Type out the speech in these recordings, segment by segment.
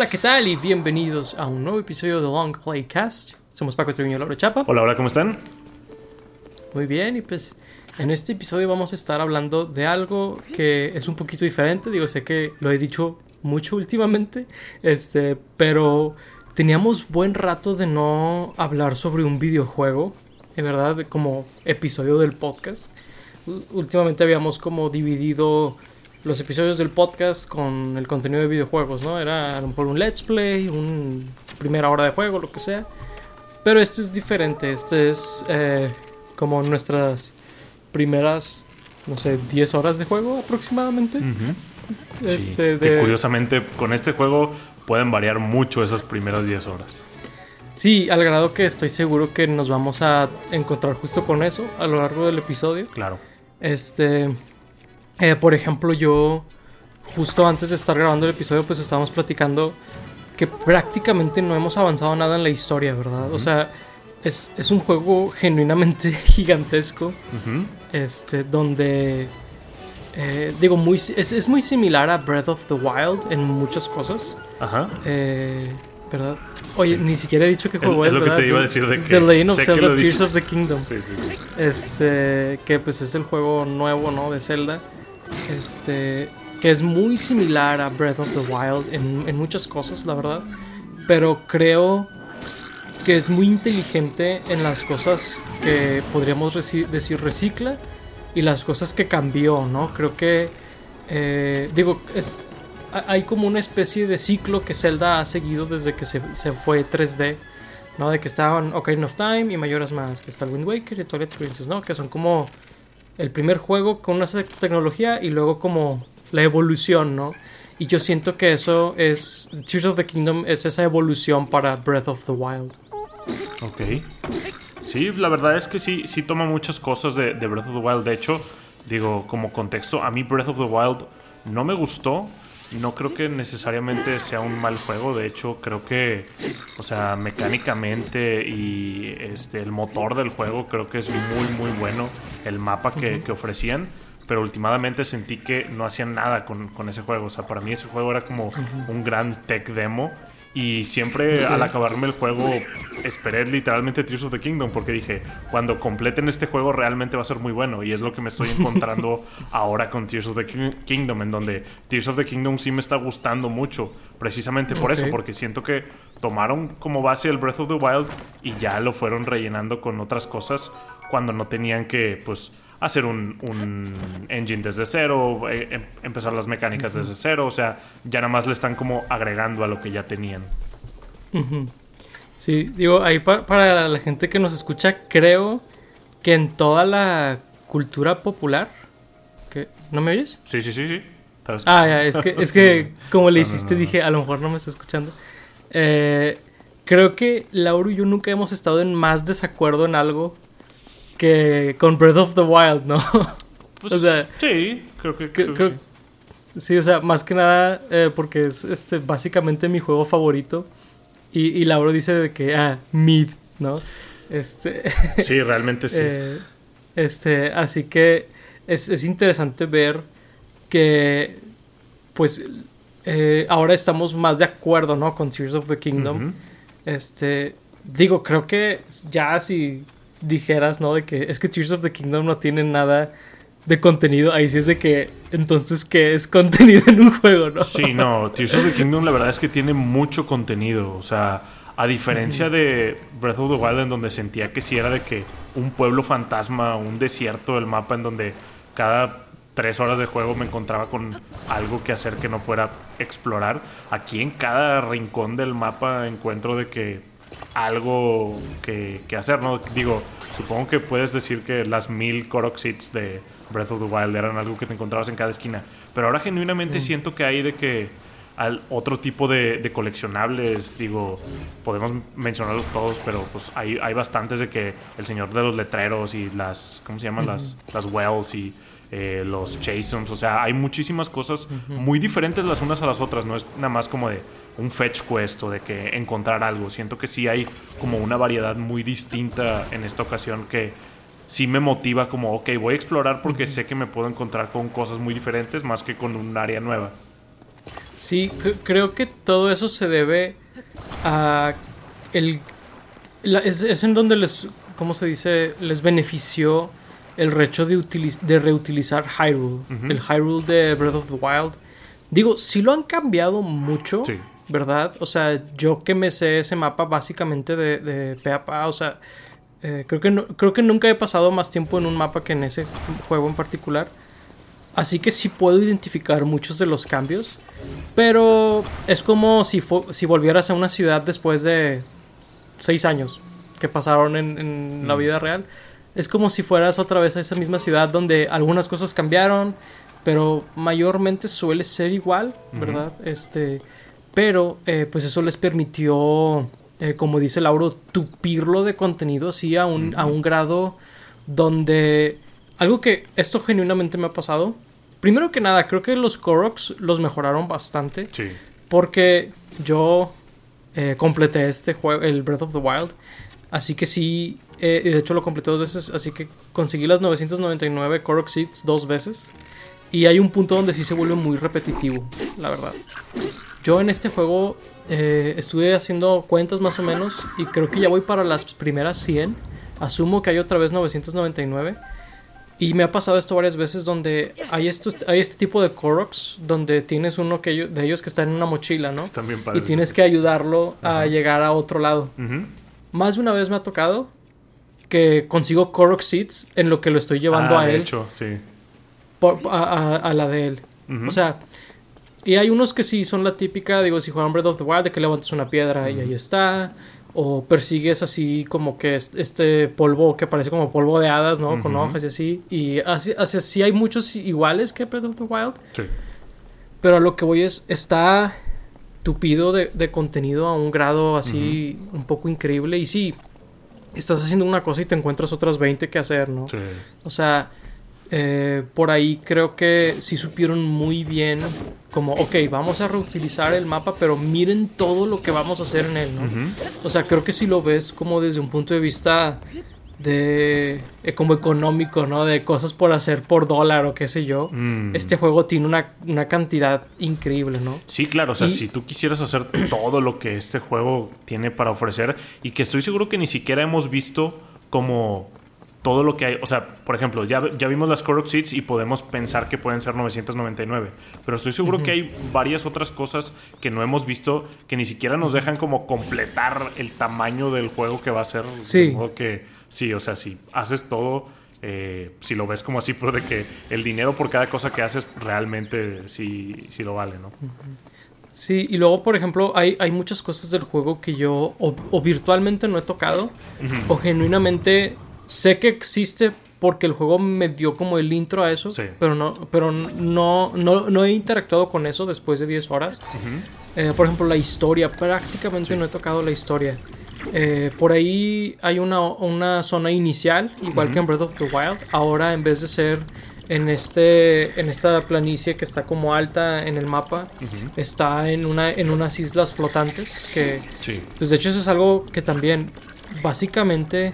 Hola, ¿qué tal? Y bienvenidos a un nuevo episodio de Long Playcast. Somos Paco Treviño y Laura Chapa. Hola, hola, ¿cómo están? Muy bien, y pues en este episodio vamos a estar hablando de algo que es un poquito diferente. Digo, sé que lo he dicho mucho últimamente, este, pero teníamos buen rato de no hablar sobre un videojuego, en verdad, como episodio del podcast. Últimamente habíamos como dividido los episodios del podcast con el contenido de videojuegos, ¿no? Era a lo mejor un let's play, un primera hora de juego, lo que sea. Pero esto es diferente, este es eh, como nuestras primeras, no sé, 10 horas de juego aproximadamente. Este, que de- curiosamente con este juego pueden variar mucho esas primeras 10 horas. Sí, al grado que estoy seguro que nos vamos a encontrar justo con eso a lo largo del episodio. Claro. Este, eh, por ejemplo, yo justo antes de estar grabando el episodio, pues estábamos platicando que prácticamente no hemos avanzado nada en la historia, ¿verdad? O sea, es, es un juego genuinamente gigantesco, Ujú. este, donde, eh, digo, muy, es, es muy similar a Breath of the Wild en muchas cosas, Ajá. eh, ¿verdad? Oye, Sí. ni siquiera he dicho que Es- juego es lo que te iba a decir de que The Legend of Zelda Tears of the Kingdom. Sí, sí, sí. Este, que pues es el juego nuevo, ¿no? De Zelda. Este, que es muy similar a Breath of the Wild en, muchas cosas, la verdad. Pero creo que es muy inteligente en las cosas que podríamos decir recicla y las cosas que cambió, ¿no? Creo que, eh, digo, es, ha- hay como una especie de ciclo que Zelda ha seguido desde que se, se fue 3D. ¿no? De que estaban Ocarina of Time y Mayoras más, que está el Wind Waker y Twilight Princess, ¿no? Que son como el primer juego con una tecnología y luego como la evolución, ¿no? Y yo siento que eso es Tears of the Kingdom es esa evolución para Breath of the Wild. Ok. Sí, la verdad es que sí, sí toma muchas cosas de, de Breath of the Wild. De hecho, digo, como contexto, a mí Breath of the Wild no me gustó. No creo que necesariamente sea un mal juego. De hecho, creo que, o sea, mecánicamente y este, el motor del juego creo que es muy, muy bueno. El mapa que, que ofrecían. Pero últimamente sentí que no hacían nada con, con ese juego. O sea, para mí ese juego era como un gran tech demo. Y siempre al acabarme el juego esperé literalmente Tears of the Kingdom porque dije, cuando completen este juego realmente va a ser muy bueno. Y es lo que me estoy encontrando ahora con Tears of the Ki- Kingdom, en donde Tears of the Kingdom sí me está gustando mucho. Precisamente por eso, porque siento que tomaron como base el Breath of the Wild y ya lo fueron rellenando con otras cosas cuando no tenían que, pues, hacer un, un engine desde cero, eh, em- empezar las mecánicas desde cero, o sea, ya nada más le están como agregando a lo que ya tenían. Sí, digo, ahí pa- para la gente que nos escucha, creo que en toda la cultura popular, que ¿no me oyes? Sí, sí, sí, sí. Ah, ya, es que, es que como le no, hiciste, no, no. dije, a lo mejor no me está escuchando. Eh, creo que Lauro y yo nunca hemos estado en más desacuerdo en algo que con Breath of the Wild, ¿no? Pues, o sea, sí, creo que, creo- creo que creo- sí. sí, o sea, más que nada eh, porque es este, básicamente mi juego favorito. Y, y Lauro dice de que, ah, mid, ¿no? Este, Sí, realmente sí. Eh, este, así que es, es interesante ver que, pues, eh, ahora estamos más de acuerdo, ¿no? Con Tears of the Kingdom. Este, digo, creo que ya si dijeras, ¿no? De que es que Tears of the Kingdom no tiene nada de contenido, ahí sí es de que, entonces, ¿qué es contenido en un juego, no? Sí, no, Tears of the Kingdom la verdad es que tiene mucho contenido. O sea, a diferencia de Breath of the Wild, en donde sentía que sí era de que un pueblo fantasma, un desierto del mapa, en donde cada tres horas de juego me encontraba con algo que hacer que no fuera explorar. Aquí en cada rincón del mapa encuentro de que algo que, que hacer, ¿no? Digo, supongo que puedes decir que las mil Korok Seeds de Breath of the Wild eran algo que te encontrabas en cada esquina. Pero ahora genuinamente siento que hay de que al otro tipo de, de coleccionables, digo, podemos mencionarlos todos, pero pues hay, hay bastantes de que el señor de los letreros y las, ¿cómo se llaman? Las, las wells y eh, los chasems, o sea, hay muchísimas cosas muy diferentes las unas a las otras, no es nada más como de un fetch quest o de que encontrar algo, siento que sí hay como una variedad muy distinta en esta ocasión que sí me motiva como, ok, voy a explorar porque sé que me puedo encontrar con cosas muy diferentes más que con un área nueva. Sí, creo que todo eso se debe a el es, en donde les ¿cómo se dice? les benefició el recho de, de reutilizar Hyrule, el Hyrule de Breath of the Wild. Digo, si lo han cambiado mucho, ¿verdad? O sea, yo que me sé ese mapa básicamente de, de pe o sea, eh, creo, que creo que nunca he pasado más tiempo en un mapa que en ese juego en particular. Así que sí puedo identificar muchos de los cambios. Pero es como si, si volvieras a una ciudad después de seis años que pasaron en, la mm. vida real. Es como si fueras otra vez a esa misma ciudad donde algunas cosas cambiaron, pero mayormente suele ser igual, ¿verdad? Este, pero eh, pues eso les permitió eh, como dice Lauro, tupirlo de contenido así a un, a un grado donde... Algo que esto genuinamente me ha pasado. Primero que nada, creo que los Koroks los mejoraron bastante. Sí. Porque yo eh, completé este juego, el Breath of the Wild. Así que sí, eh, de hecho lo completé dos veces. Así que conseguí las 999 Korok Seeds dos veces. Y hay un punto donde sí se vuelve muy repetitivo, la verdad. Yo en este juego eh, estuve haciendo cuentas más o menos y creo que ya voy para las primeras 100. Asumo que hay otra vez 999. Y me ha pasado esto varias veces donde hay, estos, hay este tipo de Koroks donde tienes uno que de ellos que está en una mochila, ¿no? y tienes que ayudarlo a llegar a otro lado. Más de una vez me ha tocado que consigo Korok Seeds en lo que lo estoy llevando ah, a de él. hecho, sí. a, la de él. O sea, y hay unos que sí son la típica, digo, si juegan Breath of the Wild, de que levantas una piedra y ahí está. O persigues así como que este polvo que parece como polvo de hadas, ¿no? Con hojas y así. Y así, así, sí hay muchos iguales que Breath of the Wild. Sí. Pero a lo que voy es, está tupido de, de contenido a un grado así un poco increíble. Y sí, estás haciendo una cosa y te encuentras otras 20 que hacer, ¿no? Sí. O sea, eh, por ahí creo que sí supieron muy bien como, ok, vamos a reutilizar el mapa, pero miren todo lo que vamos a hacer en él, ¿no? O sea, creo que si lo ves como desde un punto de vista de eh, como económico, ¿no? De cosas por hacer por dólar o qué sé yo. Mm. Este juego tiene una, cantidad increíble, ¿no? Sí, claro, o sea, si tú quisieras hacer todo lo que este juego tiene para ofrecer y que estoy seguro que ni siquiera hemos visto como todo lo que hay, o sea, por ejemplo, ya, ya vimos las Korok Seeds y podemos pensar que pueden ser 999, pero estoy seguro que hay varias otras cosas que no hemos visto que ni siquiera nos dejan como completar el tamaño del juego que va a ser. Sí. que sí, o sea, si haces todo, eh, si lo ves como así, pero de que el dinero por cada cosa que haces realmente sí, sí lo vale, ¿no? Sí, y luego, por ejemplo, hay, hay muchas cosas del juego que yo o, virtualmente no he tocado, o genuinamente Sé que existe porque el juego me dio como el intro a eso, pero, no, pero no, no, he interactuado con eso después de 10 horas. Eh, por ejemplo, la historia, prácticamente no he tocado la historia. Eh, por ahí hay una, una zona inicial, igual que en Breath of the Wild. Ahora, en vez de ser en, este, en esta planicie que está como alta en el mapa, está en, una, en unas islas flotantes. Que, pues de hecho, eso es algo que también, básicamente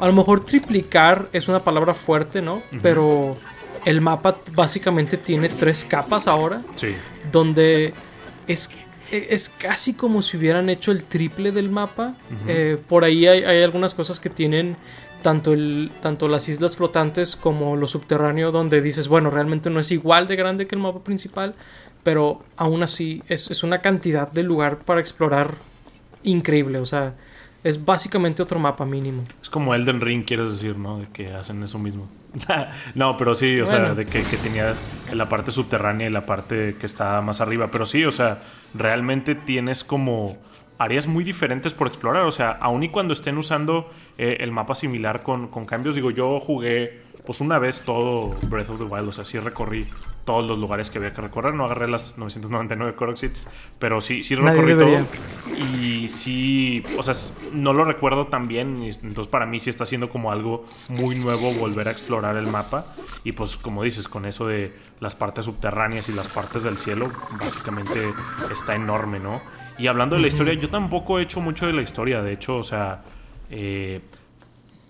a lo mejor triplicar es una palabra fuerte, ¿no? Pero el mapa básicamente tiene tres capas ahora. Sí. Donde es, es casi como si hubieran hecho el triple del mapa. Eh, por ahí hay, algunas cosas que tienen tanto, el, tanto las islas flotantes como lo subterráneo, donde dices, bueno, realmente no es igual de grande que el mapa principal, pero aún así es, es una cantidad de lugar para explorar increíble. O sea, es básicamente otro mapa mínimo. Es como Elden Ring, quieres decir, ¿no? De que hacen eso mismo. no, pero sí, o sea, de que, que tenías la parte subterránea y la parte que está más arriba. Pero sí, o sea, realmente tienes como áreas muy diferentes por explorar. O sea, aun y cuando estén usando eh, el mapa similar con, con cambios, digo, yo jugué pues una vez todo Breath of the Wild, o sea, sí recorrí todos los lugares que había que recorrer, no agarré las 999 Koroxids, pero sí, sí recorrí todo. Y sí, o sea, no lo recuerdo tan bien, entonces para mí sí está siendo como algo muy nuevo volver a explorar el mapa. Y pues como dices, con eso de las partes subterráneas y las partes del cielo, básicamente está enorme, ¿no? Y hablando de la historia, yo tampoco he hecho mucho de la historia, de hecho, o sea... Eh,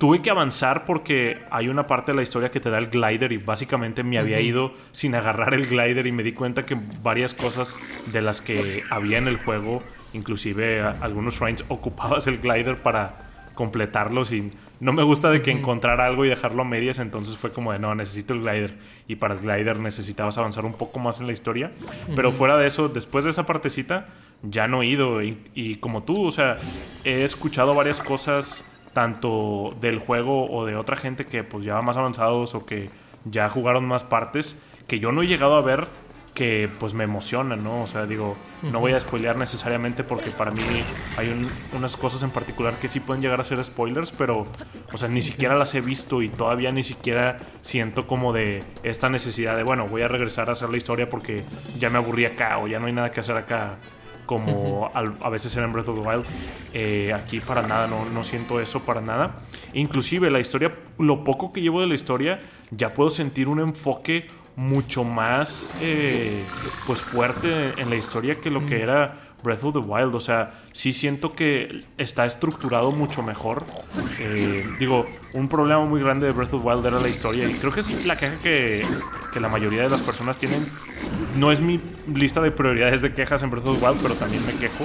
tuve que avanzar porque hay una parte de la historia que te da el glider y básicamente me había ido sin agarrar el glider y me di cuenta que varias cosas de las que había en el juego, inclusive algunos shrines, ocupabas el glider para completarlos y no me gusta de que encontrar algo y dejarlo a medias, entonces fue como de no, necesito el glider y para el glider necesitabas avanzar un poco más en la historia, pero fuera de eso, después de esa partecita ya no he ido y, y como tú, o sea, he escuchado varias cosas tanto del juego o de otra gente que pues ya va más avanzados o que ya jugaron más partes que yo no he llegado a ver que pues me emocionan, ¿no? O sea, digo, no voy a spoilear necesariamente porque para mí hay unas cosas en particular que sí pueden llegar a ser spoilers, pero, o sea, ni siquiera las he visto y todavía ni siquiera siento como de esta necesidad de, bueno, voy a regresar a hacer la historia porque ya me aburrí acá o ya no hay nada que hacer acá como a veces era en Breath of the Wild. Eh, aquí para nada, no, no siento eso para nada. Inclusive la historia, lo poco que llevo de la historia, ya puedo sentir un enfoque mucho más eh, pues fuerte en la historia que lo que era Breath of the Wild. O sea, sí siento que está estructurado mucho mejor. Eh, digo, un problema muy grande de Breath of the Wild era la historia. Y creo que es la queja que, que, la mayoría de las personas tienen. No es mi lista de prioridades de quejas en Breath of the Wild, pero también me quejo.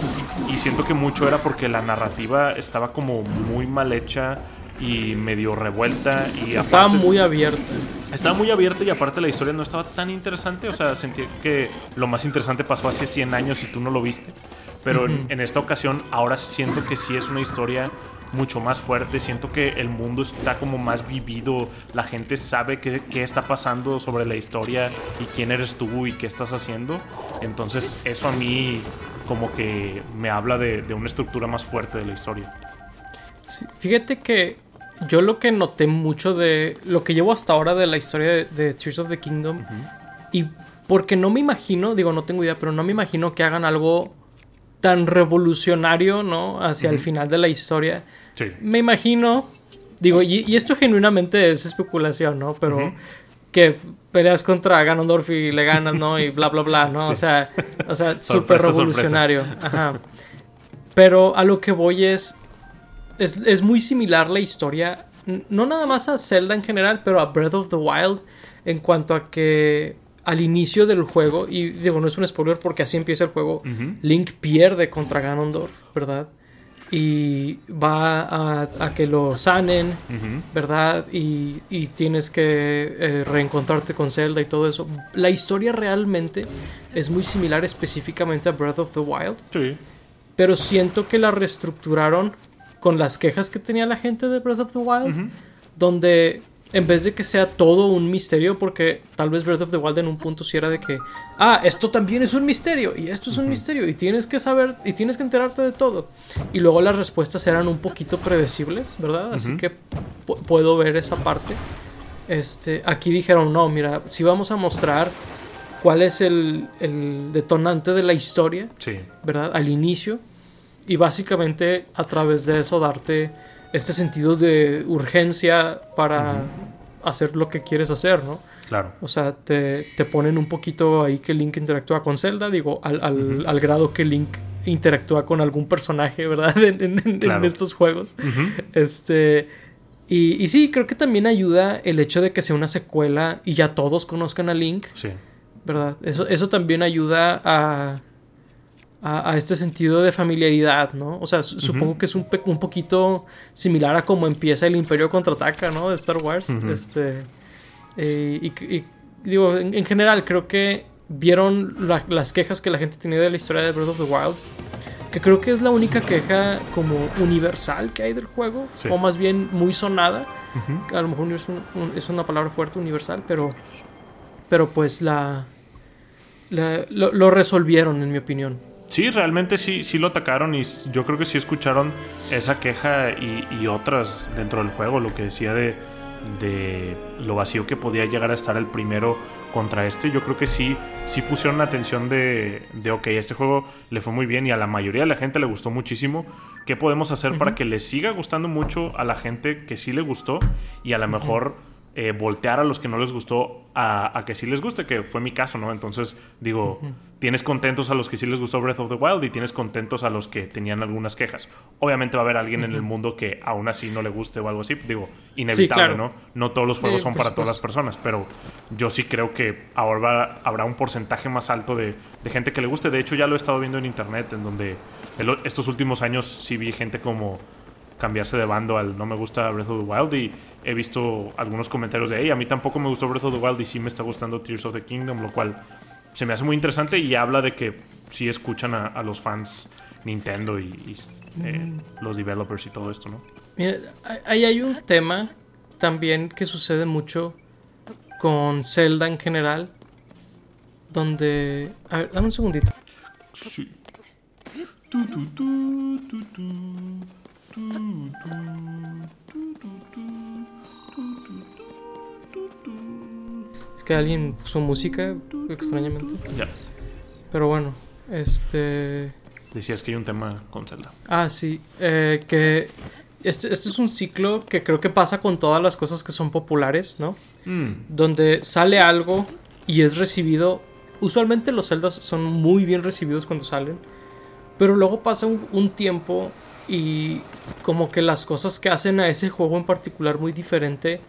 Y siento que mucho era porque la narrativa estaba como muy mal hecha y medio revuelta. Y estaba muy abierta. Estaba muy abierta y aparte la historia no estaba tan interesante. O sea, sentí que lo más interesante pasó hace 100 años y tú no lo viste. Pero en, esta ocasión ahora siento que sí es una historia mucho más fuerte. Siento que el mundo está como más vivido. La gente sabe qué, qué, está pasando sobre la historia y quién eres tú y qué estás haciendo. Entonces eso a mí como que me habla de, de una estructura más fuerte de la historia. fíjate que yo lo que noté mucho de lo que llevo hasta ahora de la historia de, Tears of the Kingdom y porque no me imagino, digo, no tengo idea, pero no me imagino que hagan algo tan revolucionario, ¿no? Hacia el final de la historia. Sí. Me imagino, digo, y, esto genuinamente es especulación, ¿no? Pero que peleas contra Ganondorf y le ganas, ¿no? Y bla, bla, bla, ¿no? O sea, o sea, súper revolucionario. Ajá. Pero a lo que voy es, es, muy similar la historia, no nada más a Zelda en general, pero a Breath of the Wild en cuanto a que al inicio del juego, y digo, no es un spoiler porque así empieza el juego, Link pierde contra Ganondorf, ¿verdad? Y va a, que lo sanen, ¿verdad? Y, tienes que eh, reencontrarte con Zelda y todo eso. La historia realmente es muy similar específicamente a Breath of the Wild. Sí. Pero siento que la reestructuraron con las quejas que tenía la gente de Breath of the Wild, donde en vez de que sea todo un misterio, porque tal vez Breath of the Wild en un punto sí era de que, ah, esto también es un misterio, y esto es un misterio, y tienes que saber, y tienes que enterarte de todo. Y luego las respuestas eran un poquito predecibles, ¿verdad? Así que puedo ver esa parte. Este, aquí dijeron, no, mira, si vamos a mostrar cuál es el, el detonante de la historia, sí. ¿verdad? Al inicio y básicamente a través de eso darte este sentido de urgencia para hacer lo que quieres hacer, ¿no? Claro. O sea, te, te, ponen un poquito ahí que Link interactúa con Zelda, digo, al, al, al grado que Link interactúa con algún personaje, ¿verdad? En, en, estos juegos. Este. Y, y, sí, creo que también ayuda el hecho de que sea una secuela y ya todos conozcan a Link. Sí. ¿Verdad? Eso, eso también ayuda a a, este sentido de familiaridad, ¿no? O sea, supongo que es un, un, poquito similar a cómo empieza el Imperio contraataca, ¿no? De Star Wars. Este. Eh, y, digo, en, general, creo que vieron las quejas que la gente tenía de la historia de Breath of the Wild. Que creo que es la única queja como universal que hay del juego. O más bien muy sonada. A lo mejor es, es, una palabra fuerte, universal, pero. Pero pues la. lo resolvieron, en mi opinión. Sí, realmente sí, sí lo atacaron y yo creo que sí escucharon esa queja y, otras dentro del juego, lo que decía de, de, lo vacío que podía llegar a estar el primero contra este. Yo creo que sí, sí pusieron atención de, de, ok, este juego le fue muy bien y a la mayoría de la gente le gustó muchísimo. ¿Qué podemos hacer para que le siga gustando mucho a la gente que sí le gustó y a lo mejor eh, voltear a los que no les gustó a, que sí les guste, que fue mi caso, ¿no? Entonces, digo, tienes contentos a los que sí les gustó Breath of the Wild y tienes contentos a los que tenían algunas quejas. Obviamente va a haber alguien en el mundo que aún así no le guste o algo así, digo, inevitable, ¿no? No todos los juegos son para todas las personas, pero yo sí creo que ahora habrá un porcentaje más alto de, gente que le guste. De hecho, ya lo he estado viendo en internet, en donde estos últimos años sí vi gente como cambiarse de bando al no me gusta Breath of the Wild y he visto algunos comentarios de, hey, a mí tampoco me gustó Breath of the Wild y sí me está gustando Tears of the Kingdom, lo cual se me hace muy interesante y habla de que sí escuchan a, los fans Nintendo y, eh, mm. los developers y todo esto, ¿no? Mira, ahí hay un tema también que sucede mucho con Zelda en general, donde... A ver, dame un segundito. Sí. Es que alguien puso música extrañamente. Ya. Pero bueno, este. Decías que hay un tema con Zelda. Ah, sí. Eh, que este, este, es un ciclo que creo que pasa con todas las cosas que son populares, ¿no? Mm. Donde sale algo y es recibido. Usualmente los Zeldas son muy bien recibidos cuando salen. Pero luego pasa un tiempo y como que las cosas que hacen a ese juego en particular muy diferente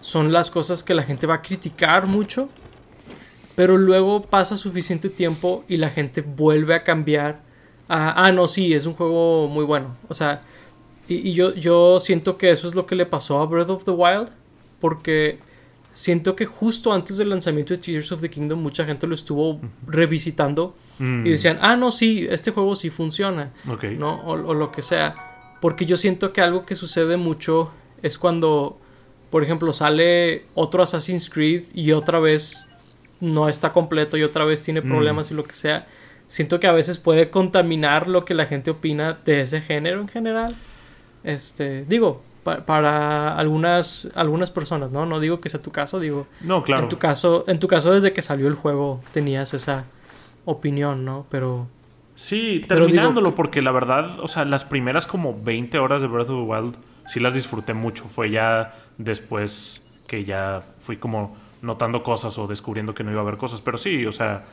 son las cosas que la gente va a criticar mucho. Pero luego pasa suficiente tiempo y la gente vuelve a cambiar. A, ah, no, sí, es un juego muy bueno. O sea, y, yo, yo siento que eso es lo que le pasó a Breath of the Wild. Porque siento que justo antes del lanzamiento de Tears of the Kingdom mucha gente lo estuvo revisitando y mm. decían, ah, no, sí, este juego sí funciona, ¿no? O, lo que sea. Porque yo siento que algo que sucede mucho es cuando, por ejemplo, sale otro Assassin's Creed y otra vez no está completo y otra vez tiene mm. problemas y lo que sea. Siento que a veces puede contaminar lo que la gente opina de ese género en general. Este, digo, para algunas algunas personas, ¿no? No digo que sea tu caso, digo. No, claro. En tu caso, en tu caso desde que salió el juego tenías esa opinión, ¿no? Pero... Sí, terminándolo, porque la verdad, o sea, las primeras como 20 horas de Breath of the Wild sí las disfruté mucho. Fue ya después que ya fui como notando cosas o descubriendo que no iba a haber cosas. Pero sí, o sea,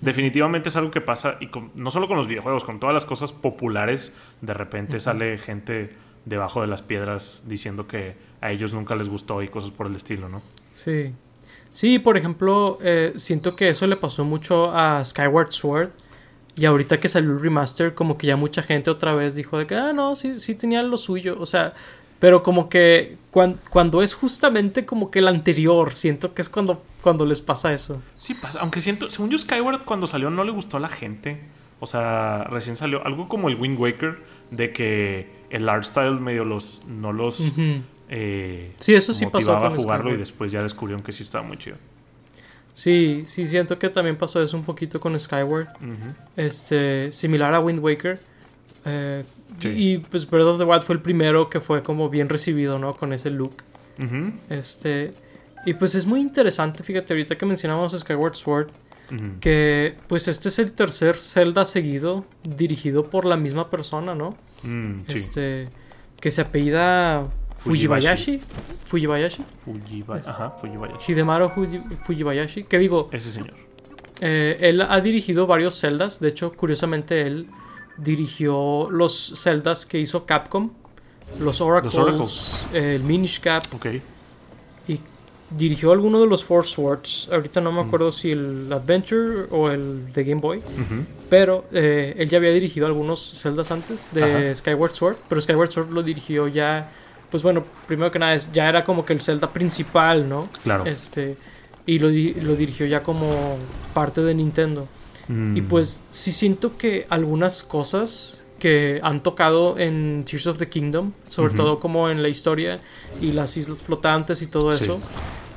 definitivamente es algo que pasa, y no solo con los videojuegos, con todas las cosas populares, de repente sale gente debajo de las piedras diciendo que a ellos nunca les gustó y cosas por el estilo, ¿no? Sí. Sí, por ejemplo, eh, siento que eso le pasó mucho a Skyward Sword. Y ahorita que salió el remaster, como que ya mucha gente otra vez dijo de que, ah, no, sí, sí tenía lo suyo. O sea, pero como que cuando, es justamente como que el anterior, siento que es cuando, cuando les pasa eso. Sí pasa, aunque siento, según yo Skyward cuando salió no le gustó a la gente. O sea, recién salió algo como el Wind Waker, de que el art style medio los, no los... Eh, sí, eso sí pasó. a jugarlo y después ya descubrieron que sí estaba muy chido. Sí, sí, siento que también pasó eso un poquito con Skyward. Este, similar a Wind Waker. Eh, y pues Breath of the Wild fue el primero que fue como bien recibido, ¿no? Con ese look. Este. Y pues es muy interesante, fíjate, ahorita que mencionamos Skyward Sword. Que pues este es el tercer Zelda seguido dirigido por la misma persona, ¿no? Mm, este. Que se apellida Fujibayashi. Fujibayashi. Fujibayashi. Ajá, Fujibayashi. Hidemaru Fujibayashi. Que digo. Ese señor. Eh, él ha dirigido varios Zeldas. De hecho, curiosamente, él dirigió los Zeldas que hizo Capcom. Los Oracles. el Minish Cap. Y dirigió alguno de los Four Swords. Ahorita no me mm. acuerdo si el Adventure o el de Game Boy. Pero eh, él ya había dirigido algunos Zeldas antes de Skyward Sword. Pero Skyward Sword lo dirigió ya pues bueno, primero que nada, ya era como que el Zelda principal, ¿no? Claro. Este, y lo, lo dirigió ya como parte de Nintendo. Y mm. pues sí siento que algunas cosas que han tocado en Tears of the Kingdom, sobre todo como en la historia y las islas flotantes y todo eso,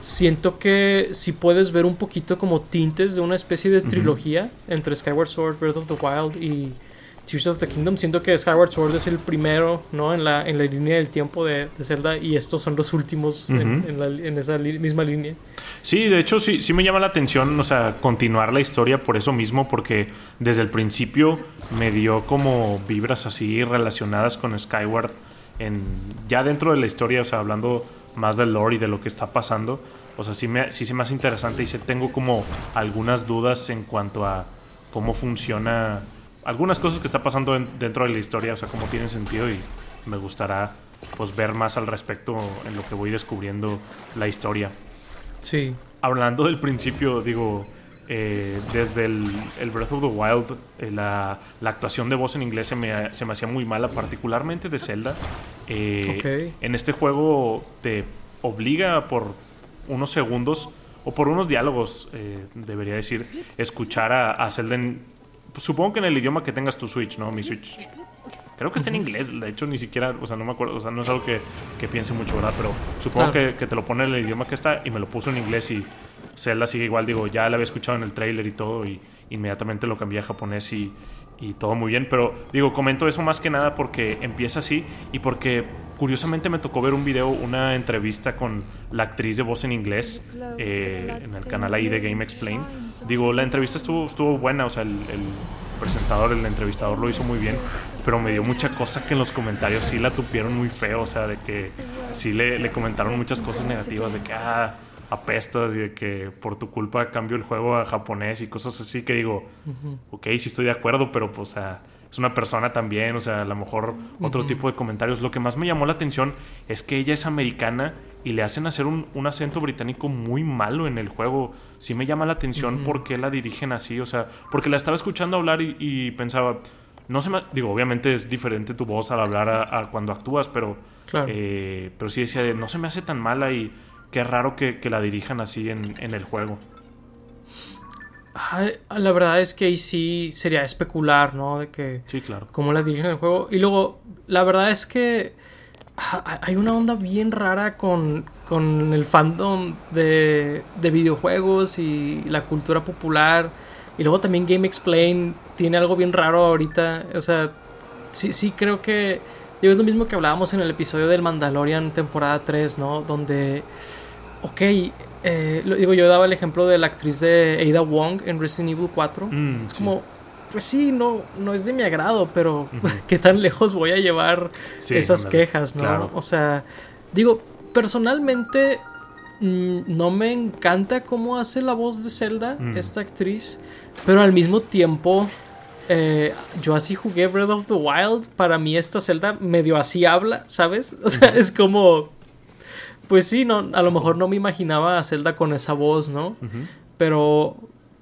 siento que si puedes ver un poquito como tintes de una especie de trilogía entre Skyward Sword, Breath of the Wild y Tears of the Kingdom. Siento que Skyward Sword es el primero, ¿no? En la, en la línea del tiempo de, Zelda y estos son los últimos en, esa misma línea. Sí, de hecho sí, sí me llama la atención, o sea, continuar la historia por eso mismo, porque desde el principio me dio como vibras así relacionadas con Skyward. En, ya dentro de la historia, o sea, hablando más del lore y de lo que está pasando. O sea, sí, me, sí se me hace interesante y sí tengo como algunas dudas en cuanto a cómo funciona algunas cosas que está pasando dentro de la historia, o sea, cómo tiene sentido y me gustará pues ver más al respecto en lo que voy descubriendo la historia. Sí. Hablando del principio, digo, eh, desde el, Breath of the Wild, eh, la, actuación de voz en inglés se me, se me hacía muy mala, particularmente de Zelda. Eh, en este juego te obliga por unos segundos, o por unos diálogos, debería decir, escuchar a, a Zelda en, supongo que en el idioma que tengas tu Switch, ¿no? Mi Switch. Creo que está en inglés, de hecho ni siquiera, o sea, no me acuerdo, o sea, no es algo que, que piense mucho, ¿verdad? Pero supongo que, que, te lo pone en el idioma que está y me lo puso en inglés y Zelda sigue igual, digo, ya la había escuchado en el trailer y todo y inmediatamente lo cambié a japonés y, y todo muy bien. Pero digo, comento eso más que nada porque empieza así y porque curiosamente me tocó ver un video, una entrevista con la actriz de voz en inglés eh, en el canal ahí de Game Explain. Digo, la entrevista estuvo, estuvo buena, o sea, el, presentador, el entrevistador lo hizo muy bien, pero me dio mucha cosa que en los comentarios sí la tupieron muy feo, o sea, de que sí le, le comentaron muchas cosas negativas, de que, ah, apestas y de que por tu culpa cambio el juego a japonés y cosas así que digo, ok, sí estoy de acuerdo, pero pues, es una persona también, o sea, a lo mejor otro tipo de comentarios. Lo que más me llamó la atención es que ella es americana y le hacen hacer un, acento británico muy malo en el juego. Sí me llama la atención por qué la dirigen así, o sea, porque la estaba escuchando hablar y, pensaba, no se me, digo, obviamente es diferente tu voz al hablar a, cuando actúas, pero, eh, pero sí decía, no se me hace tan mala y qué raro que, la dirijan así en, el juego. La verdad es que ahí sí sería especular, ¿no? De que. Sí, claro. Cómo la dirigen en el juego. Y luego, la verdad es que. Hay una onda bien rara con, con el fandom de, de videojuegos y la cultura popular. Y luego también Game Explain tiene algo bien raro ahorita. O sea, sí, sí creo que. Digo, es lo mismo que hablábamos en el episodio del Mandalorian temporada 3, ¿no? Donde ok, eh, lo, digo, yo daba el ejemplo de la actriz de Ada Wong en Resident Evil 4. Mm, es como, pues sí, no, no es de mi agrado, pero ¿qué tan lejos voy a llevar esas quejas, no? O sea, digo, personalmente mm, no me encanta cómo hace la voz de Zelda, mm. esta actriz, pero al mismo tiempo... Eh, yo así jugué Breath of the Wild. Para mí, esta Zelda medio así habla, ¿sabes? O sea, es como pues sí, no, a lo mejor no me imaginaba a Zelda con esa voz, ¿no? Pero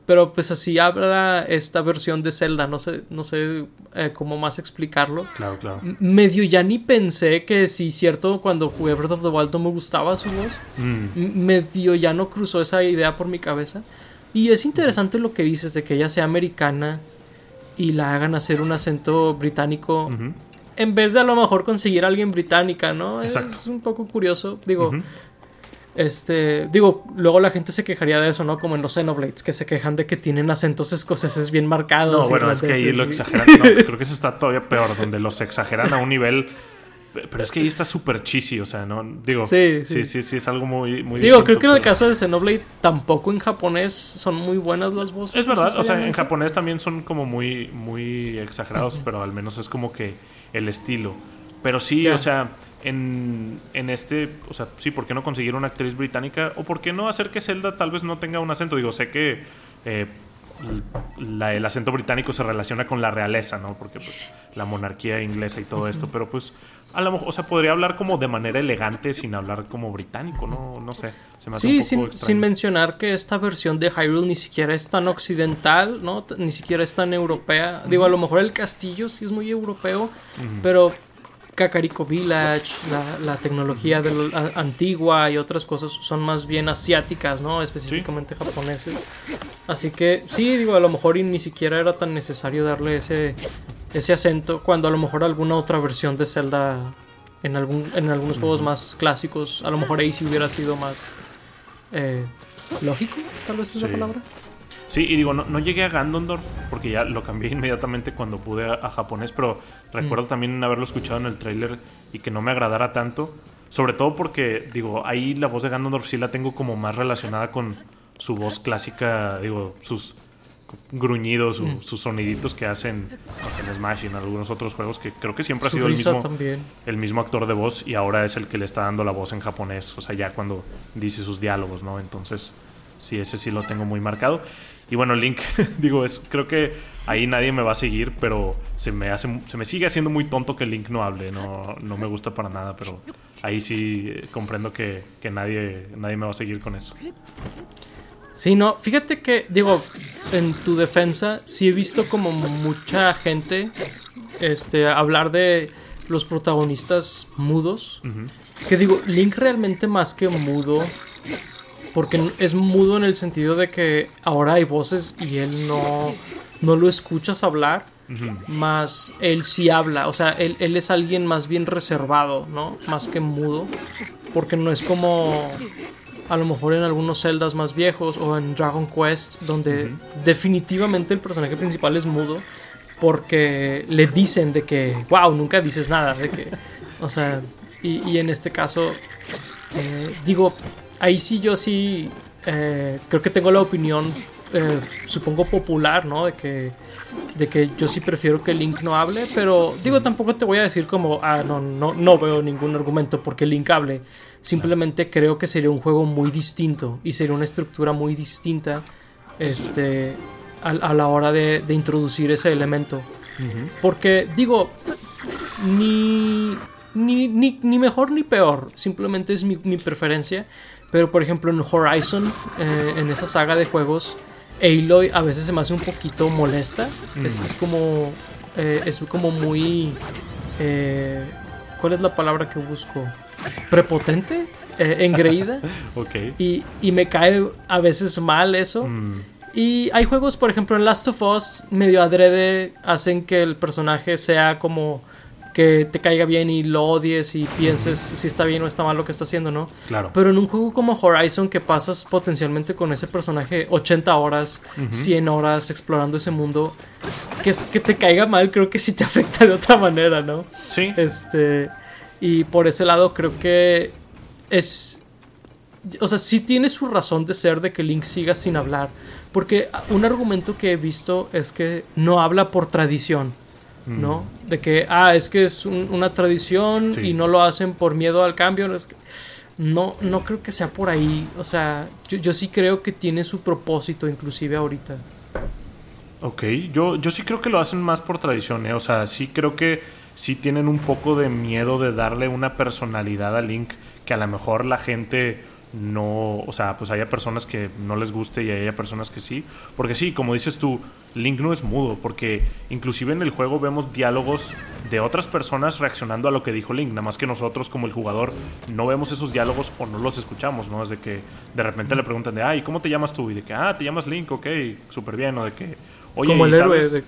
pero pues así habla esta versión de Zelda, no sé, no sé eh, cómo más explicarlo. Claro, claro. Medio ya ni pensé que si cierto cuando jugué Breath of the Wild no me gustaba su voz. Mm. Medio ya no cruzó esa idea por mi cabeza. Y es interesante lo que dices de que ella sea americana y la hagan hacer un acento británico en vez de a lo mejor conseguir a alguien británica, ¿no? Es un poco curioso. Digo, este, digo, luego la gente se quejaría de eso, ¿no? Como en los Xenoblades, que se quejan de que tienen acentos escoceses bien marcados. No, bueno, es que ahí lo exageran. No, creo que eso está todavía peor, donde los exageran a un nivel. Pero es que ahí está súper cheesy, o sea, ¿no? Digo, sí, sí, sí, sí, es algo muy, muy Digo, creo que en el caso de Xenoblade tampoco en japonés son muy buenas las voces. Es verdad, o sea, en japonés también son como muy, muy exagerados, pero al menos es como que el estilo. Pero sí, o sea, en, en, este, o sea, sí, ¿por qué no conseguir una actriz británica? ¿O por qué no hacer que Zelda tal vez no tenga un acento? Digo, sé que eh, el acento británico se relaciona con la realeza, ¿no? Porque pues la monarquía inglesa y todo esto, pero pues a lo mejor, o sea, podría hablar como de manera elegante sin hablar como británico, ¿no? No sé. Se me hace sí, un poco sin, sin, mencionar que esta versión de Hyrule ni siquiera es tan occidental, ¿no? Ni siquiera es tan europea. Digo, a lo mejor el castillo sí es muy europeo, pero Kakariko Village, la, tecnología de antigua y otras cosas son más bien asiáticas, ¿no? Específicamente japoneses. Así que sí, digo, a lo mejor ni siquiera era tan necesario darle ese ese acento cuando a lo mejor alguna otra versión de Zelda en, algún, en algunos juegos más clásicos, a lo mejor ahí sí hubiera sido más eh, lógico, tal vez es la palabra. Sí, y digo, no, llegué a Gandondorf porque ya lo cambié inmediatamente cuando pude a, japonés, pero recuerdo mm. también haberlo escuchado en el tráiler y que no me agradara tanto. Sobre todo porque, digo, ahí la voz de Gandondorf sí la tengo como más relacionada con su voz clásica, digo, sus gruñidos, Mm. sus soniditos que hacen o sea, en Smash y en algunos otros juegos que creo que siempre ha sido el mismo, también. el mismo actor de voz y ahora es el que le está dando la voz en japonés, o sea, ya cuando dice sus diálogos, ¿no? Entonces, sí, ese sí lo tengo muy marcado. Y bueno, Link, digo, es, creo que ahí nadie me va a seguir, pero se me, hace, se me sigue haciendo muy tonto que Link no hable, no, no me gusta para nada, pero ahí sí eh, comprendo que, que nadie, nadie me va a seguir con eso. Sí, no, fíjate que, digo, en tu defensa, sí he visto como mucha gente este, hablar de los protagonistas mudos. Que digo, Link realmente más que mudo, porque es mudo en el sentido de que ahora hay voces y él no, no lo escuchas hablar, más él sí habla, o sea, él, él es alguien más bien reservado, ¿no? Más que mudo, porque no es como a lo mejor en algunos celdas más viejos o en Dragon Quest, donde definitivamente el personaje principal es mudo, porque le dicen de que, wow, nunca dices nada, de que, o sea, y, y en este caso, eh, digo, ahí sí yo sí eh, creo que tengo la opinión, eh, supongo popular, ¿no? De que, de que yo sí prefiero que Link no hable, pero digo, tampoco te voy a decir como, ah, no, no, no veo ningún argumento porque Link hable. Simplemente creo que sería un juego muy distinto y sería una estructura muy distinta este, a, a la hora de, de introducir ese elemento. Porque, digo, ni, ni, ni, ni mejor ni peor, simplemente es mi, mi preferencia. Pero, por ejemplo, en Horizon, eh, en esa saga de juegos, Aloy a veces se me hace un poquito molesta. Es, es como, eh, es como muy... eh, ¿Cuál es la palabra que busco? Prepotente, eh, engreída. Ok. Y, y me cae a veces mal eso. Mm, Y hay juegos, por ejemplo, en Last of Us, medio adrede, hacen que el personaje sea como que te caiga bien y lo odies y pienses si está bien o está mal lo que está haciendo, ¿no? claro. Pero en un juego como Horizon, que pasas potencialmente con ese personaje 80 horas, 100 horas explorando ese mundo, que, es- que te caiga mal, creo que sí te afecta de otra manera, ¿no? sí. Este, y por ese lado creo que es... O sea, sí tiene su razón de ser de que Link siga sin hablar. Porque un argumento que he visto es que no habla por tradición. ¿No? De que, ah, es que es un- una tradición Sí. y no lo hacen por miedo al cambio. No, es que- no, no creo que sea por ahí. O sea, yo, yo sí creo que tiene su propósito, inclusive ahorita. Ok, yo, yo sí creo que lo hacen más por tradición, ¿eh? O sea, sí creo que sí tienen un poco de miedo de darle una personalidad a Link que a lo mejor la gente no, o sea, pues haya personas que no les guste y haya personas que sí. Porque sí, como dices tú, Link no es mudo, porque inclusive en el juego vemos diálogos de otras personas reaccionando a lo que dijo Link, nada más que nosotros como el jugador no vemos esos diálogos o no los escuchamos, ¿no? Es de que de repente le preguntan de, ay, ¿cómo te llamas tú? Y de que, ah, te llamas Link, ok, súper bien, o de que, oye, Como ¿y el héroe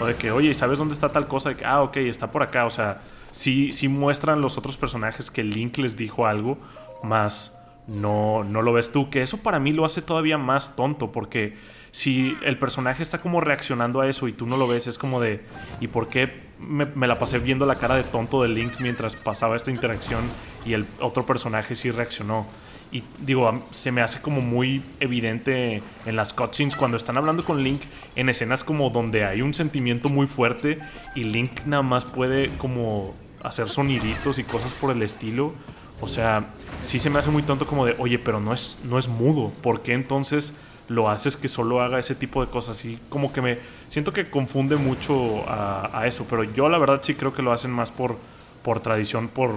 O de que, oye, ¿y sabes dónde está tal cosa? De que, ah, ok, está por acá. O sea, sí muestran los otros personajes que Link les dijo algo, más no, no lo ves tú. Que eso para mí lo hace todavía más tonto, porque si el personaje está como reaccionando a eso y tú no lo ves, es como de, ¿y por qué me, me la pasé viendo la cara de tonto de Link mientras pasaba esta interacción y el otro personaje sí reaccionó? Y digo, se me hace como muy evidente en las cutscenes cuando están hablando con Link en escenas como donde hay un sentimiento muy fuerte y Link nada más puede como hacer soniditos y cosas por el estilo. O sea, sí se me hace muy tonto como de, oye, pero no es, no es mudo. ¿Por qué entonces lo haces que solo haga ese tipo de cosas? Y como que me siento que confunde mucho a, a eso. Pero yo la verdad sí creo que lo hacen más por, por tradición, por,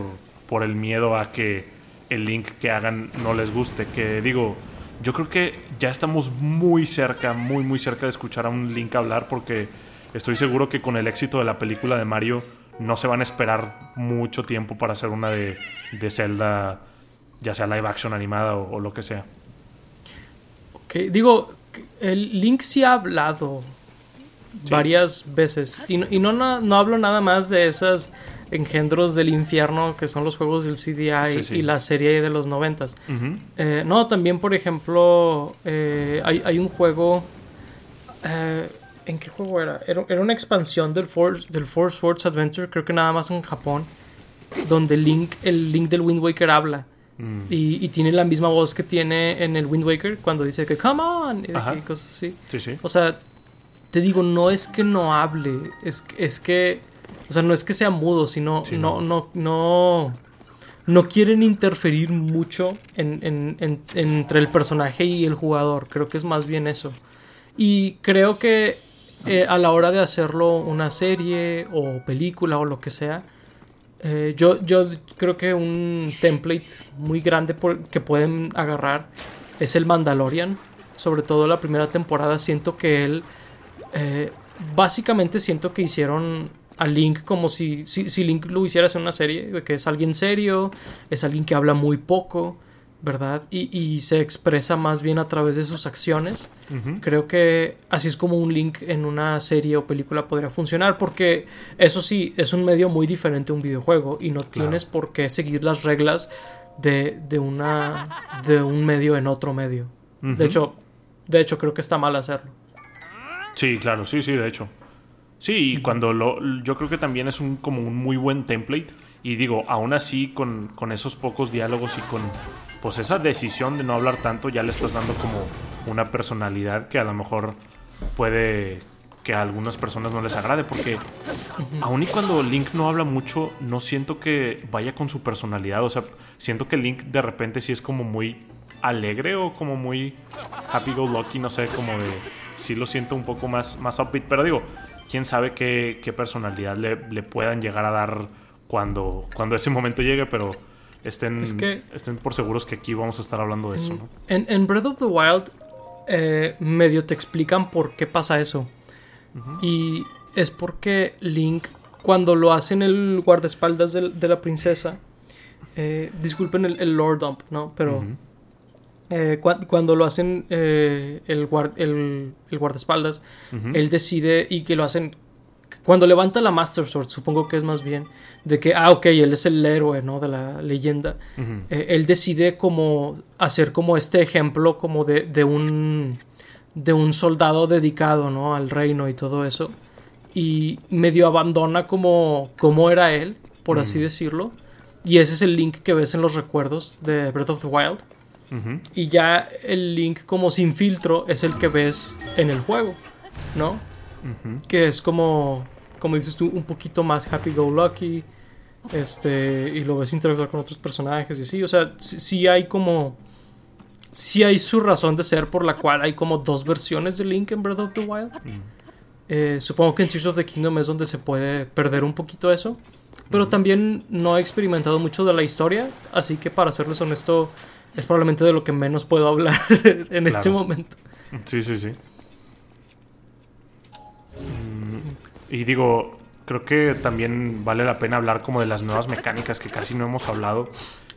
por el miedo a que el link que hagan no les guste. Que digo, yo creo que ya estamos muy cerca, muy, muy cerca de escuchar a un Link hablar porque estoy seguro que con el éxito de la película de Mario no se van a esperar mucho tiempo para hacer una de, de Zelda, ya sea live action animada o, o lo que sea. Ok, Digo, el Link sí ha hablado varias veces. Y, y no, no, no hablo nada más de esas engendros del infierno que son los juegos del CDI Sí, sí. y la serie de los noventas. Eh, no, también, por ejemplo, eh, hay, hay un juego. eh, ¿En qué juego era? Era, era una expansión del Force, del Four Swords Adventure, creo que nada más en Japón, donde Link, el Link del Wind Waker habla. Mm. Y, y tiene la misma voz que tiene en el Wind Waker cuando dice que come on y, cosas así. Sí, sí. O sea, te digo, no es que no hable, es, es que, o sea, no es que sea mudo, sino Sí, no, no. no, no, quieren interferir mucho en, en- en- entre el personaje y el jugador. Creo que es más bien eso. Y creo que eh, a la hora de hacerlo una serie o película o lo que sea, eh, yo, yo creo que un template muy grande por- que pueden agarrar es el Mandalorian. Sobre todo la primera temporada siento que él... eh, básicamente siento que hicieron a Link como si, si, si Link lo hiciera en una serie, de que es alguien serio, es alguien que habla muy poco, ¿verdad? Y, y se expresa más bien a través de sus acciones. Creo que así es como un link en una serie o película podría funcionar, porque eso sí, es un medio muy diferente a un videojuego y no tienes por qué seguir las reglas de, de, una, de un medio en otro medio. De hecho, de hecho, creo que está mal hacerlo. Sí, claro, sí, sí, de hecho. Sí, y cuando lo. Yo creo que también es un como un muy buen template. Y digo, aún así, con, con esos pocos diálogos y con pues esa decisión de no hablar tanto, ya le estás dando como una personalidad que a lo mejor puede que a algunas personas no les agrade. Porque aún y cuando Link no habla mucho, no siento que vaya con su personalidad. O sea, siento que Link de repente sí es como muy alegre o como muy happy go lucky, no sé, como de sí lo siento un poco más, más upbeat, pero digo, quién sabe qué, qué personalidad le, le puedan llegar a dar cuando, cuando ese momento llegue, pero estén, Es que- estén por seguros que aquí vamos a estar hablando de eso, ¿no? En, en Breath of the Wild, eh, medio te explican por qué pasa eso. Y es porque Link, cuando lo hacen el guardaespaldas del- de, la princesa, eh, disculpen el, el lore dump, ¿no? Pero. Eh, cua- cuando lo hacen eh, el, guard- el, el guardaespaldas, él decide y que lo hacen. Cuando levanta la Master Sword, supongo que es más bien de que, ah, ok, él es el héroe, ¿no? De la leyenda. Eh, él decide como hacer como este ejemplo como de, de un de un soldado dedicado ¿no? al reino y todo eso y medio abandona como, como era él por así decirlo y ese es el link que ves en los recuerdos de Breath of the Wild Y ya el link como sin filtro es el que ves en el juego ¿no? Que es como, como dices tú, un poquito más happy go lucky. Este, y lo ves interactuar con otros personajes y así. O sea, sí, sí hay como. Sí hay su razón de ser por la cual hay como dos versiones de Link en Breath of the Wild. Eh, supongo que en Tears of the Kingdom es donde se puede perder un poquito eso. Pero también no he experimentado mucho de la historia. Así que para serles honesto, es probablemente de lo que menos puedo hablar en este momento. Sí, sí, sí. Mm, Y digo, creo que también vale la pena hablar como de las nuevas mecánicas que casi no hemos hablado.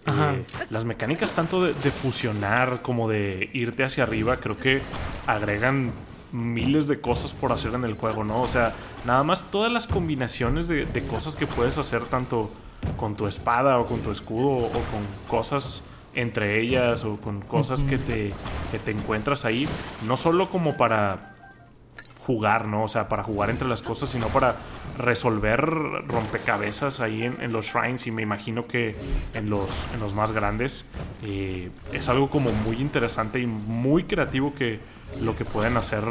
Ajá. Eh, las mecánicas tanto de, de fusionar como de irte hacia arriba, creo que agregan miles de cosas por hacer en el juego, ¿no? O sea, nada más todas las combinaciones de, de cosas que puedes hacer tanto con tu espada o con tu escudo o con cosas entre ellas o con cosas que, te, que te encuentras ahí, no solo como para jugar, ¿no? O sea, para jugar entre las cosas, sino para resolver rompecabezas ahí en, en los shrines y me imagino que en los, en los más grandes eh, es algo como muy interesante y muy creativo que lo que pueden hacer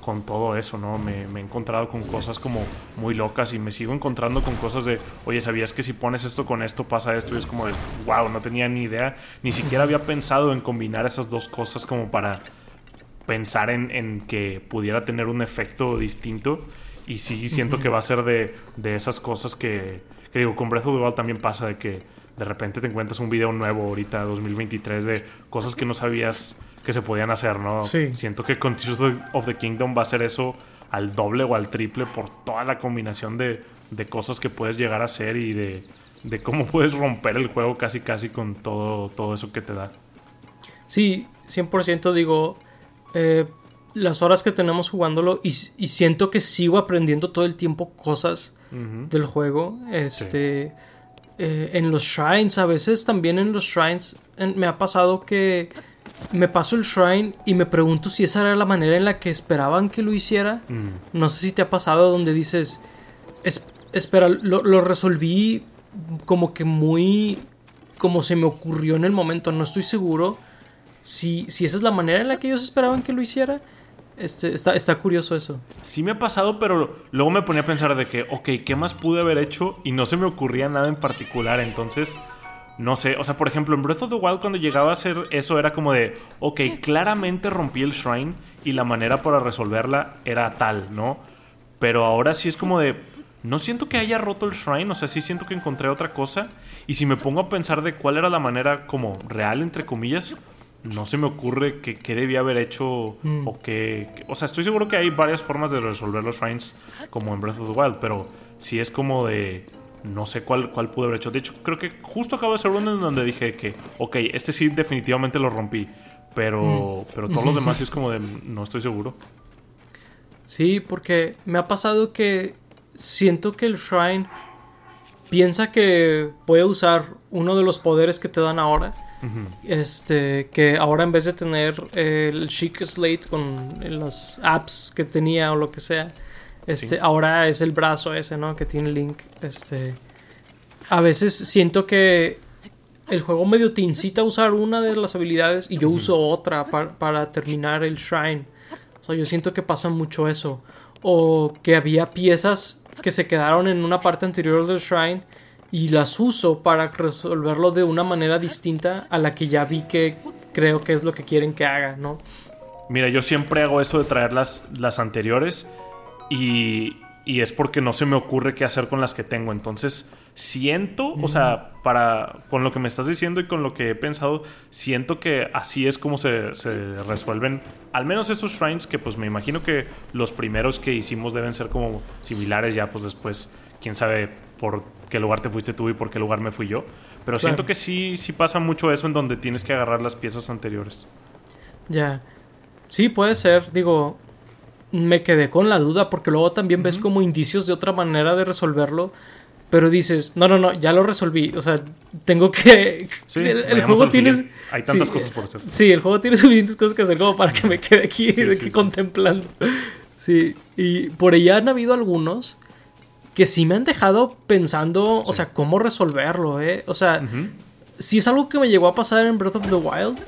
con todo eso, ¿no? Me, me he encontrado con cosas como muy locas y me sigo encontrando con cosas de, oye, ¿sabías que si pones esto con esto pasa esto? Y es como de, wow, no tenía ni idea, ni siquiera había pensado en combinar esas dos cosas como para pensar en, en que pudiera tener un efecto distinto. Y sí siento que va a ser de, de esas cosas que, que digo, con Breath of the Wild también pasa de que de repente te encuentras un video nuevo ahorita, 2023, de cosas que no sabías que se podían hacer, ¿no? Sí. Siento que con Tears of the- Kingdom va a ser eso al doble o al triple por toda la combinación de, de cosas que puedes llegar a hacer y de, de cómo puedes romper el juego casi casi con todo, todo eso que te da. Sí, 100% digo, eh, las horas que tenemos jugándolo y, y siento que sigo aprendiendo todo el tiempo cosas del juego. Este, eh, en los shrines, a veces también en los shrines en- me ha pasado que me paso el shrine y me pregunto si esa era la manera en la que esperaban que lo hiciera. Mm. No sé si te ha pasado donde dices, "Es- espera, lo, lo resolví como que muy como se me ocurrió en el momento. No estoy seguro si, si esa es la manera en la que ellos esperaban que lo hiciera. Este, está, está curioso eso. Sí me ha pasado, pero luego me ponía a pensar de que, ok, ¿qué más pude haber hecho? Y no se me ocurría nada en particular. Entonces, no sé. O sea, por ejemplo, en Breath of the Wild cuando llegaba a hacer eso era como de, ok, claramente rompí el shrine y la manera para resolverla era tal, ¿no? Pero ahora sí es como de, no siento que haya roto el shrine, o sea, sí siento que encontré otra cosa. Y si me pongo a pensar de cuál era la manera como real, entre comillas, no se me ocurre que, qué debía haber hecho Mm. o que... O sea, estoy seguro que hay varias formas de resolver los shrines como en Breath of the Wild, pero sí es como de... No sé cuál, cuál pude haber hecho. De hecho, creo que justo acabo de hacer uno en donde dije que, ok, este sí definitivamente lo rompí. Pero, pero todos los demás sí es como de, no estoy seguro. Sí, porque me ha pasado que siento que el Shrine piensa que puede usar uno de los poderes que te dan ahora. Este, que ahora en vez de tener el Chic Slate con las apps que tenía o lo que sea, este, Sí. ahora es el brazo ese, ¿no? Que tiene Link. Este, a veces siento que el juego medio te incita a usar una de las habilidades y yo uso otra par- para terminar el Shrine. O sea, yo siento que pasa mucho eso. O que había piezas que se quedaron en una parte anterior del shrine y las uso para resolverlo de una manera distinta a la que ya vi que creo que es lo que quieren que haga, ¿no? Mira, yo siempre hago eso de traer las, las anteriores y, y es porque no se me ocurre qué hacer con las que tengo. Entonces, siento, o sea, para, con lo que me estás diciendo y con lo que he pensado, siento que así es como se, se resuelven, al menos esos shrines que pues me imagino que los primeros que hicimos deben ser como similares ya, pues después, quién sabe por qué lugar te fuiste tú y por qué lugar me fui yo. Pero Claro. siento que sí, sí pasa mucho eso en donde tienes que agarrar las piezas anteriores. Ya. Sí, puede ser. Digo, me quedé con la duda porque luego también ves como indicios de otra manera de resolverlo. Pero dices, no, no, no, ya lo resolví. O sea, tengo que. Sí, el, juego tiene. siguiente. Hay tantas sí, cosas por hacer. Sí, el juego tiene suficientes cosas que hacer como para que me quede aquí Sí, contemplando. Sí, y por allá han habido algunos que sí me han dejado pensando, o sea, cómo resolverlo, ¿eh? O sea, sí es algo que me llegó a pasar en Breath of the Wild,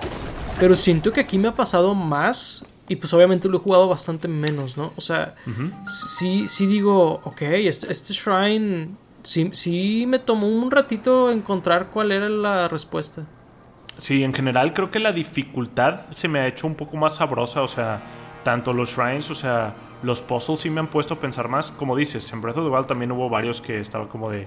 pero siento que aquí me ha pasado más y pues obviamente lo he jugado bastante menos, ¿no? O sea, sí, sí digo, ok, este, este shrine sí, sí me tomó un ratito encontrar cuál era la respuesta. Sí, en general creo que la dificultad se me ha hecho un poco más sabrosa, o sea, tanto los shrines, o sea, los puzzles sí me han puesto a pensar más, como dices, en Breath of the Wild también hubo varios que estaba como de,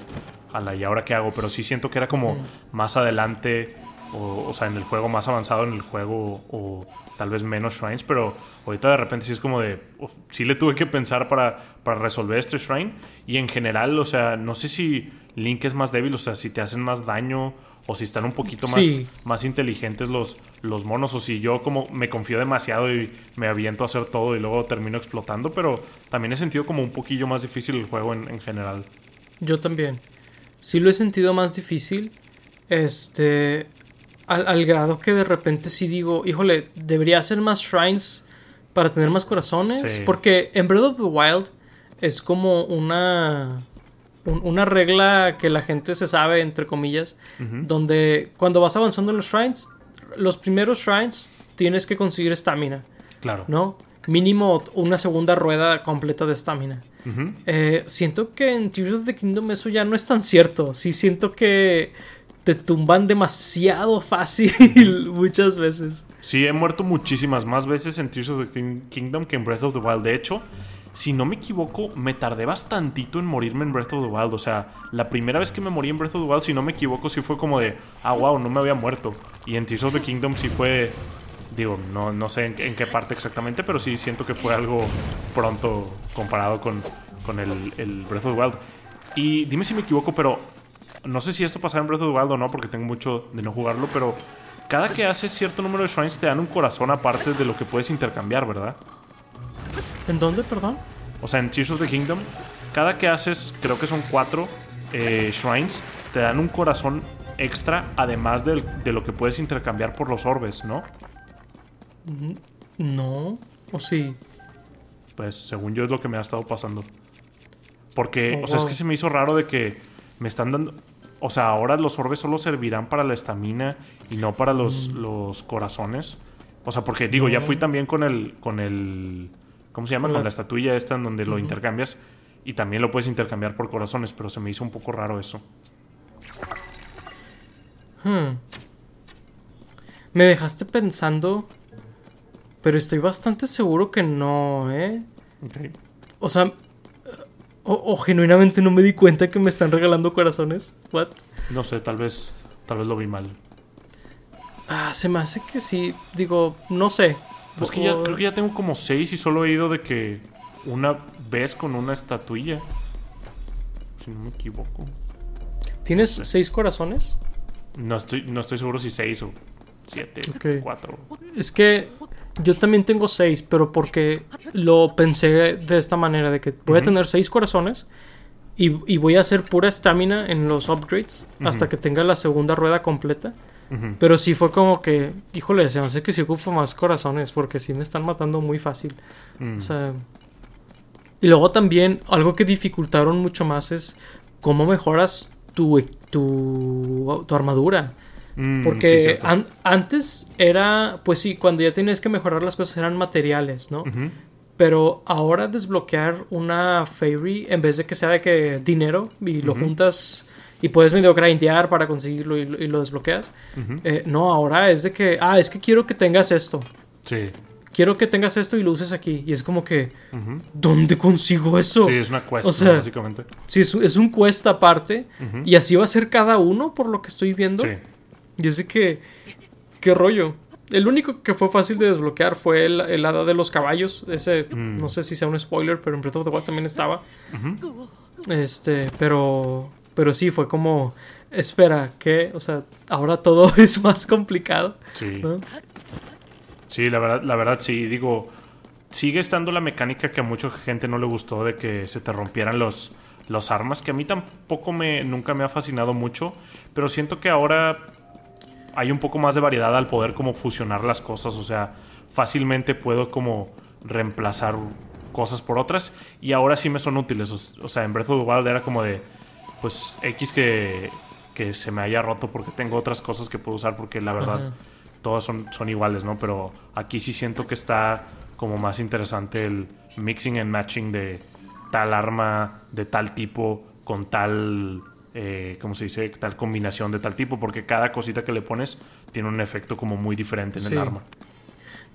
ala, ¿y ahora qué hago? Pero sí siento que era como más adelante, o, o sea, en el juego más avanzado en el juego, o tal vez menos shrines, pero ahorita de repente sí es como de, oh, sí le tuve que pensar para, para resolver este shrine, y en general, o sea, no sé si Link es más débil, o sea, si te hacen más daño, o si están un poquito más Sí. más inteligentes los, los monos o si yo como me confío demasiado y me aviento a hacer todo y luego termino explotando, pero también he sentido como un poquillo más difícil el juego en, en general. Yo también. Sí lo he sentido más difícil. Este. Al, al grado que de repente sí digo, híjole, debería hacer más shrines para tener más corazones. Sí. Porque en Breath of the Wild es como una. un- una regla que la gente se sabe, entre comillas. Donde cuando vas avanzando en los shrines, los primeros shrines tienes que conseguir estamina, Claro. ¿no? Mínimo una segunda rueda completa de estamina. Eh, siento que en Tears of the Kingdom eso ya no es tan cierto. Sí siento que te tumban demasiado fácil muchas veces. Sí, he muerto muchísimas más veces en Tears of the King- Kingdom que en Breath of the Wild. De hecho, si no me equivoco, me tardé bastantito en morirme en Breath of the Wild. O sea, la primera vez que me morí en Breath of the Wild, si no me equivoco, sí fue como de, ah, wow, no me había muerto. Y en Tears of the Kingdom sí fue, digo, no, no sé en, en qué parte exactamente, pero sí siento que fue algo pronto comparado con, con el, el Breath of the Wild. Y dime si me equivoco, pero no sé si esto pasaba en Breath of the Wild o no, porque tengo mucho de no jugarlo, pero cada que haces cierto número de shrines te dan un corazón aparte de lo que puedes intercambiar, ¿verdad? ¿En dónde, perdón? O sea, en Tears of the Kingdom, cada que haces, creo que son cuatro eh, shrines, te dan un corazón extra, además de, lo que puedes intercambiar por los orbes, ¿no? No. ¿O sí? Pues según yo es lo que me ha estado pasando. Porque, Oh, o sea, es que se me hizo raro de que me están dando... o sea, ahora los orbes solo servirán para la estamina y no para los, Mm. los corazones. O sea, porque digo, ya fui también con el, con el, ¿cómo se llama? Con Con la- la estatuilla esta en donde lo intercambias y también lo puedes intercambiar por corazones, pero se me hizo un poco raro eso. Hmm. Me dejaste pensando, pero estoy bastante seguro que no, ¿eh? Ok. O sea, o, o genuinamente no me di cuenta que me están regalando corazones. What? No sé, tal vez, tal vez lo vi mal. Ah, se me hace que sí. Digo, no sé. Pues que ya, creo que ya tengo como seis y solo he ido de que una vez con una estatuilla. Si no me equivoco. ¿Tienes seis corazones? No estoy, no estoy seguro si seis o siete, Ok. cuatro. Es que yo también tengo seis, pero porque lo pensé de esta manera, de que voy a tener seis corazones y, y voy a hacer pura estamina en los upgrades hasta que tenga la segunda rueda completa. Pero sí fue como que, híjole, se me hace que sí ocupo más corazones porque sí me están matando muy fácil. Mm. O sea, y luego también algo que dificultaron mucho más es cómo mejoras tu, tu, tu armadura. Mm, sí, Porque cierto. an- antes era, pues sí, cuando ya tenías que mejorar las cosas eran materiales, ¿no? Ujú. Pero ahora desbloquear una Fairy, en vez de que sea de que dinero y lo Ujú. juntas y puedes medio grindear para conseguirlo y, lo- y lo desbloqueas, Ujú. eh, no, ahora es de que, ah, es que quiero que tengas esto. Sí. Quiero que tengas esto y lo uses aquí. Y es como que, Ujú. ¿dónde consigo eso? Sí, es una quest, o sea, básicamente. Sí, es, es un cuesta aparte. Ujú. Y así va a ser cada uno, por lo que estoy viendo. Sí. Y de que, ¿qué rollo? El único que fue fácil de desbloquear fue el, el hada de los caballos. Ese, Mm. no sé si sea un spoiler, pero en Breath of the Wild también estaba. Este, pero, pero sí, fue como, espera, ¿qué? O sea, ahora todo es más complicado. Sí. ¿no? Sí, la verdad, la verdad sí. Digo, sigue estando la mecánica que a mucha gente no le gustó de que se te rompieran los, los armas, que a mí tampoco me, nunca me ha fascinado mucho, pero siento que ahora hay un poco más de variedad al poder como fusionar las cosas, o sea, fácilmente puedo como reemplazar cosas por otras y ahora sí me son útiles, o, o sea, en Breath of the Wild era como de, pues X que, que se me haya roto porque tengo otras cosas que puedo usar porque la verdad Ajá. todas son, son iguales, ¿no? Pero aquí sí siento que está como más interesante el mixing and matching de tal arma de tal tipo con tal, eh, ¿cómo se dice? Tal combinación de tal tipo, porque cada cosita que le pones tiene un efecto como muy diferente en Sí. el arma.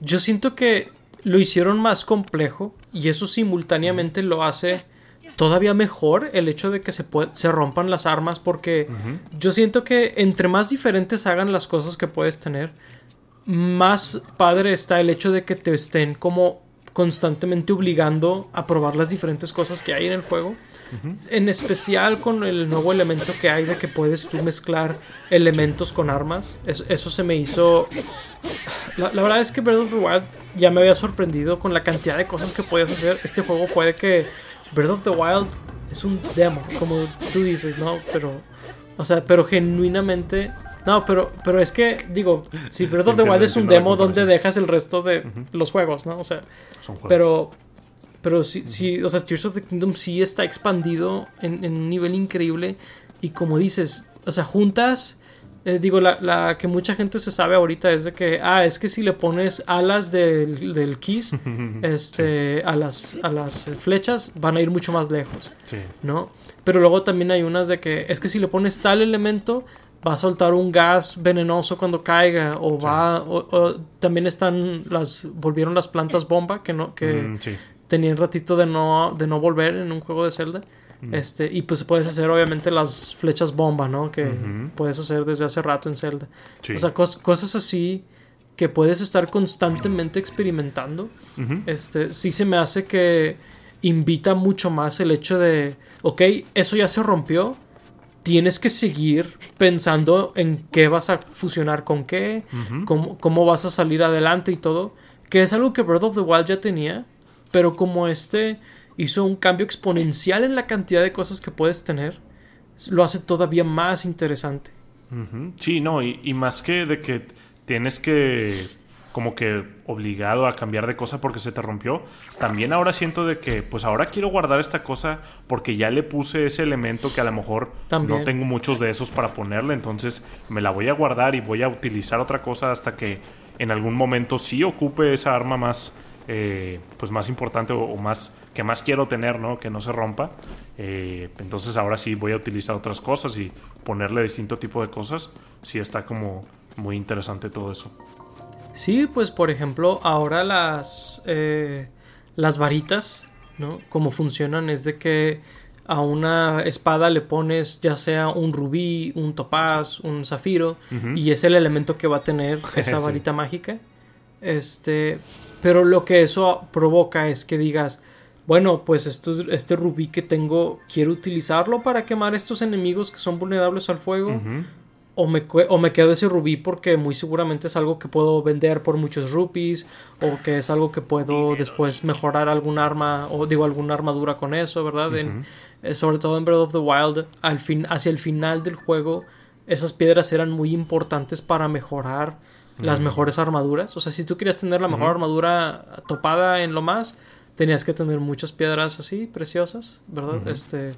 Yo siento que lo hicieron más complejo y eso simultáneamente lo hace todavía mejor el hecho de que se rompan las armas porque yo siento que entre más diferentes hagan las cosas que puedes tener, más padre está el hecho de que te estén como constantemente obligando a probar las diferentes cosas que hay en el juego. En especial con el nuevo elemento que hay de que puedes tú mezclar elementos con armas. Eso, eso se me hizo... La, la verdad es que Breath of the Wild ya me había sorprendido con la cantidad de cosas que podías hacer. Este juego fue de que Breath of the Wild es un demo, como tú dices, ¿no? Pero, o sea, pero genuinamente... No, pero, pero es que, digo, si Breath of the Wild es un demo donde dejas el resto de los juegos, ¿no? O sea, Son juegos. pero, pero sí, sí, o sea, Tears of the Kingdom sí está expandido en, en un nivel increíble. Y como dices, o sea, juntas, eh, digo, la, la que mucha gente se sabe ahorita es de que, ah, es que si le pones alas del, del Kiss este, a, las, a las flechas, van a ir mucho más lejos, Sí. ¿no? Pero luego también hay unas de que, es que si le pones tal elemento, va a soltar un gas venenoso cuando caiga, o va, o, o también están las, volvieron las plantas bomba, que no, que Mm, sí. tenían ratito de no, de no volver en un juego de Zelda. Mm. Este, y pues puedes hacer obviamente las flechas bomba, ¿no? Que puedes hacer desde hace rato en Zelda. Sí. O sea, cos- cosas así que puedes estar constantemente experimentando. Este, sí se me hace que invita mucho más el hecho de, ok, eso ya se rompió, tienes que seguir pensando en qué vas a fusionar con qué, cómo, cómo vas a salir adelante y todo, que es algo que Breath of the Wild ya tenía, pero como este hizo un cambio exponencial en la cantidad de cosas que puedes tener, lo hace todavía más interesante. Sí, no, y, y más que de que tienes que como que obligado a cambiar de cosa porque se te rompió. También ahora siento de que, pues ahora quiero guardar esta cosa porque ya le puse ese elemento que a lo mejor no tengo muchos de esos para ponerle. Entonces me la voy a guardar y voy a utilizar otra cosa hasta que en algún momento sí ocupe esa arma más, eh, pues más importante o, más que más quiero tener, ¿no? Que no se rompa. Eh, entonces ahora sí voy a utilizar otras cosas y ponerle distinto tipo de cosas. Sí está como muy interesante todo eso. Sí, pues por ejemplo, ahora las, eh, las varitas, ¿no? Como funcionan es de que a una espada le pones ya sea un rubí, un topaz, un zafiro, y es el elemento que va a tener esa varita mágica. Este, pero lo que eso provoca es que digas, bueno, pues esto, este rubí que tengo, quiero utilizarlo para quemar estos enemigos que son vulnerables al fuego o me, o me quedo ese rubí porque muy seguramente es algo que puedo vender por muchos rupees o que es algo que puedo después mejorar algún arma o digo alguna armadura con eso, ¿verdad? Eh, sobre todo en Breath of the Wild, al fin, hacia el final del juego, esas piedras eran muy importantes para mejorar las mejores armaduras. O sea, si tú querías tener la mejor armadura topada en lo más, tenías que tener muchas piedras así, preciosas, ¿verdad? Este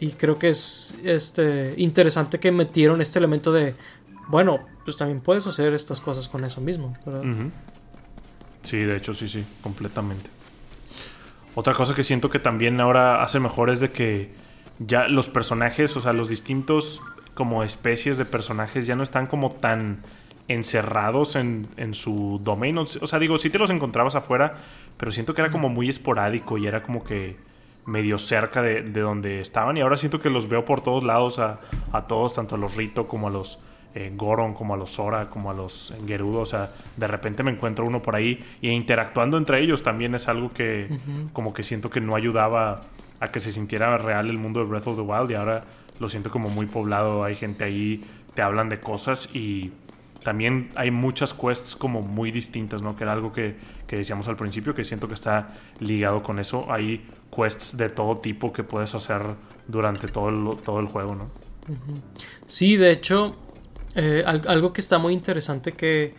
y creo que es este, interesante que metieron este elemento de, bueno, pues también puedes hacer estas cosas con eso mismo, ¿verdad? Sí, de hecho, sí, sí, completamente. Otra cosa que siento que también ahora hace mejor es de que ya los personajes, o sea, los distintos como especies de personajes ya no están como tan encerrados en, en su domain. O sea, digo, sí te los encontrabas afuera, pero siento que era como muy esporádico y era como que medio cerca de, donde estaban. Y ahora siento que los veo por todos lados a, todos, tanto a los Rito como a los eh, Goron, como a los Sora, como a los Gerudo, o sea, de repente me encuentro uno por ahí y interactuando entre ellos también es algo que como que siento que no ayudaba a que se sintiera real el mundo de Breath of the Wild. Y ahora lo siento como muy poblado, hay gente ahí, te hablan de cosas y también hay muchas quests como muy distintas, ¿no? Que era algo que, que decíamos al principio, que siento que está ligado con eso. Hay quests de todo tipo que puedes hacer durante todo el, todo el juego, ¿no? Sí, de hecho, eh, algo que está muy interesante que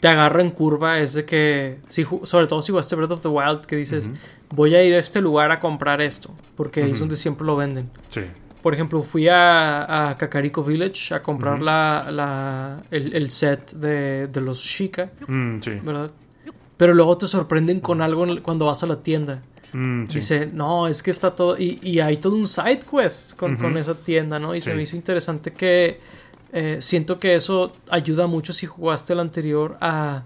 te agarra en curva es de que, si, sobre todo si jugaste Breath of the Wild, que dices, voy a ir a este lugar a comprar esto, porque es donde siempre lo venden. Sí. Por ejemplo, fui a, a Kakariko Village a comprar la, la, el, set de, de los Shika, mm, sí. ¿verdad? Pero luego te sorprenden con algo cuando vas a la tienda. Mm, Dice, no, es que está todo. Y, y hay todo un side quest con, con esa tienda, ¿no? Y se me hizo interesante que. Eh, siento que eso ayuda mucho si jugaste el anterior a.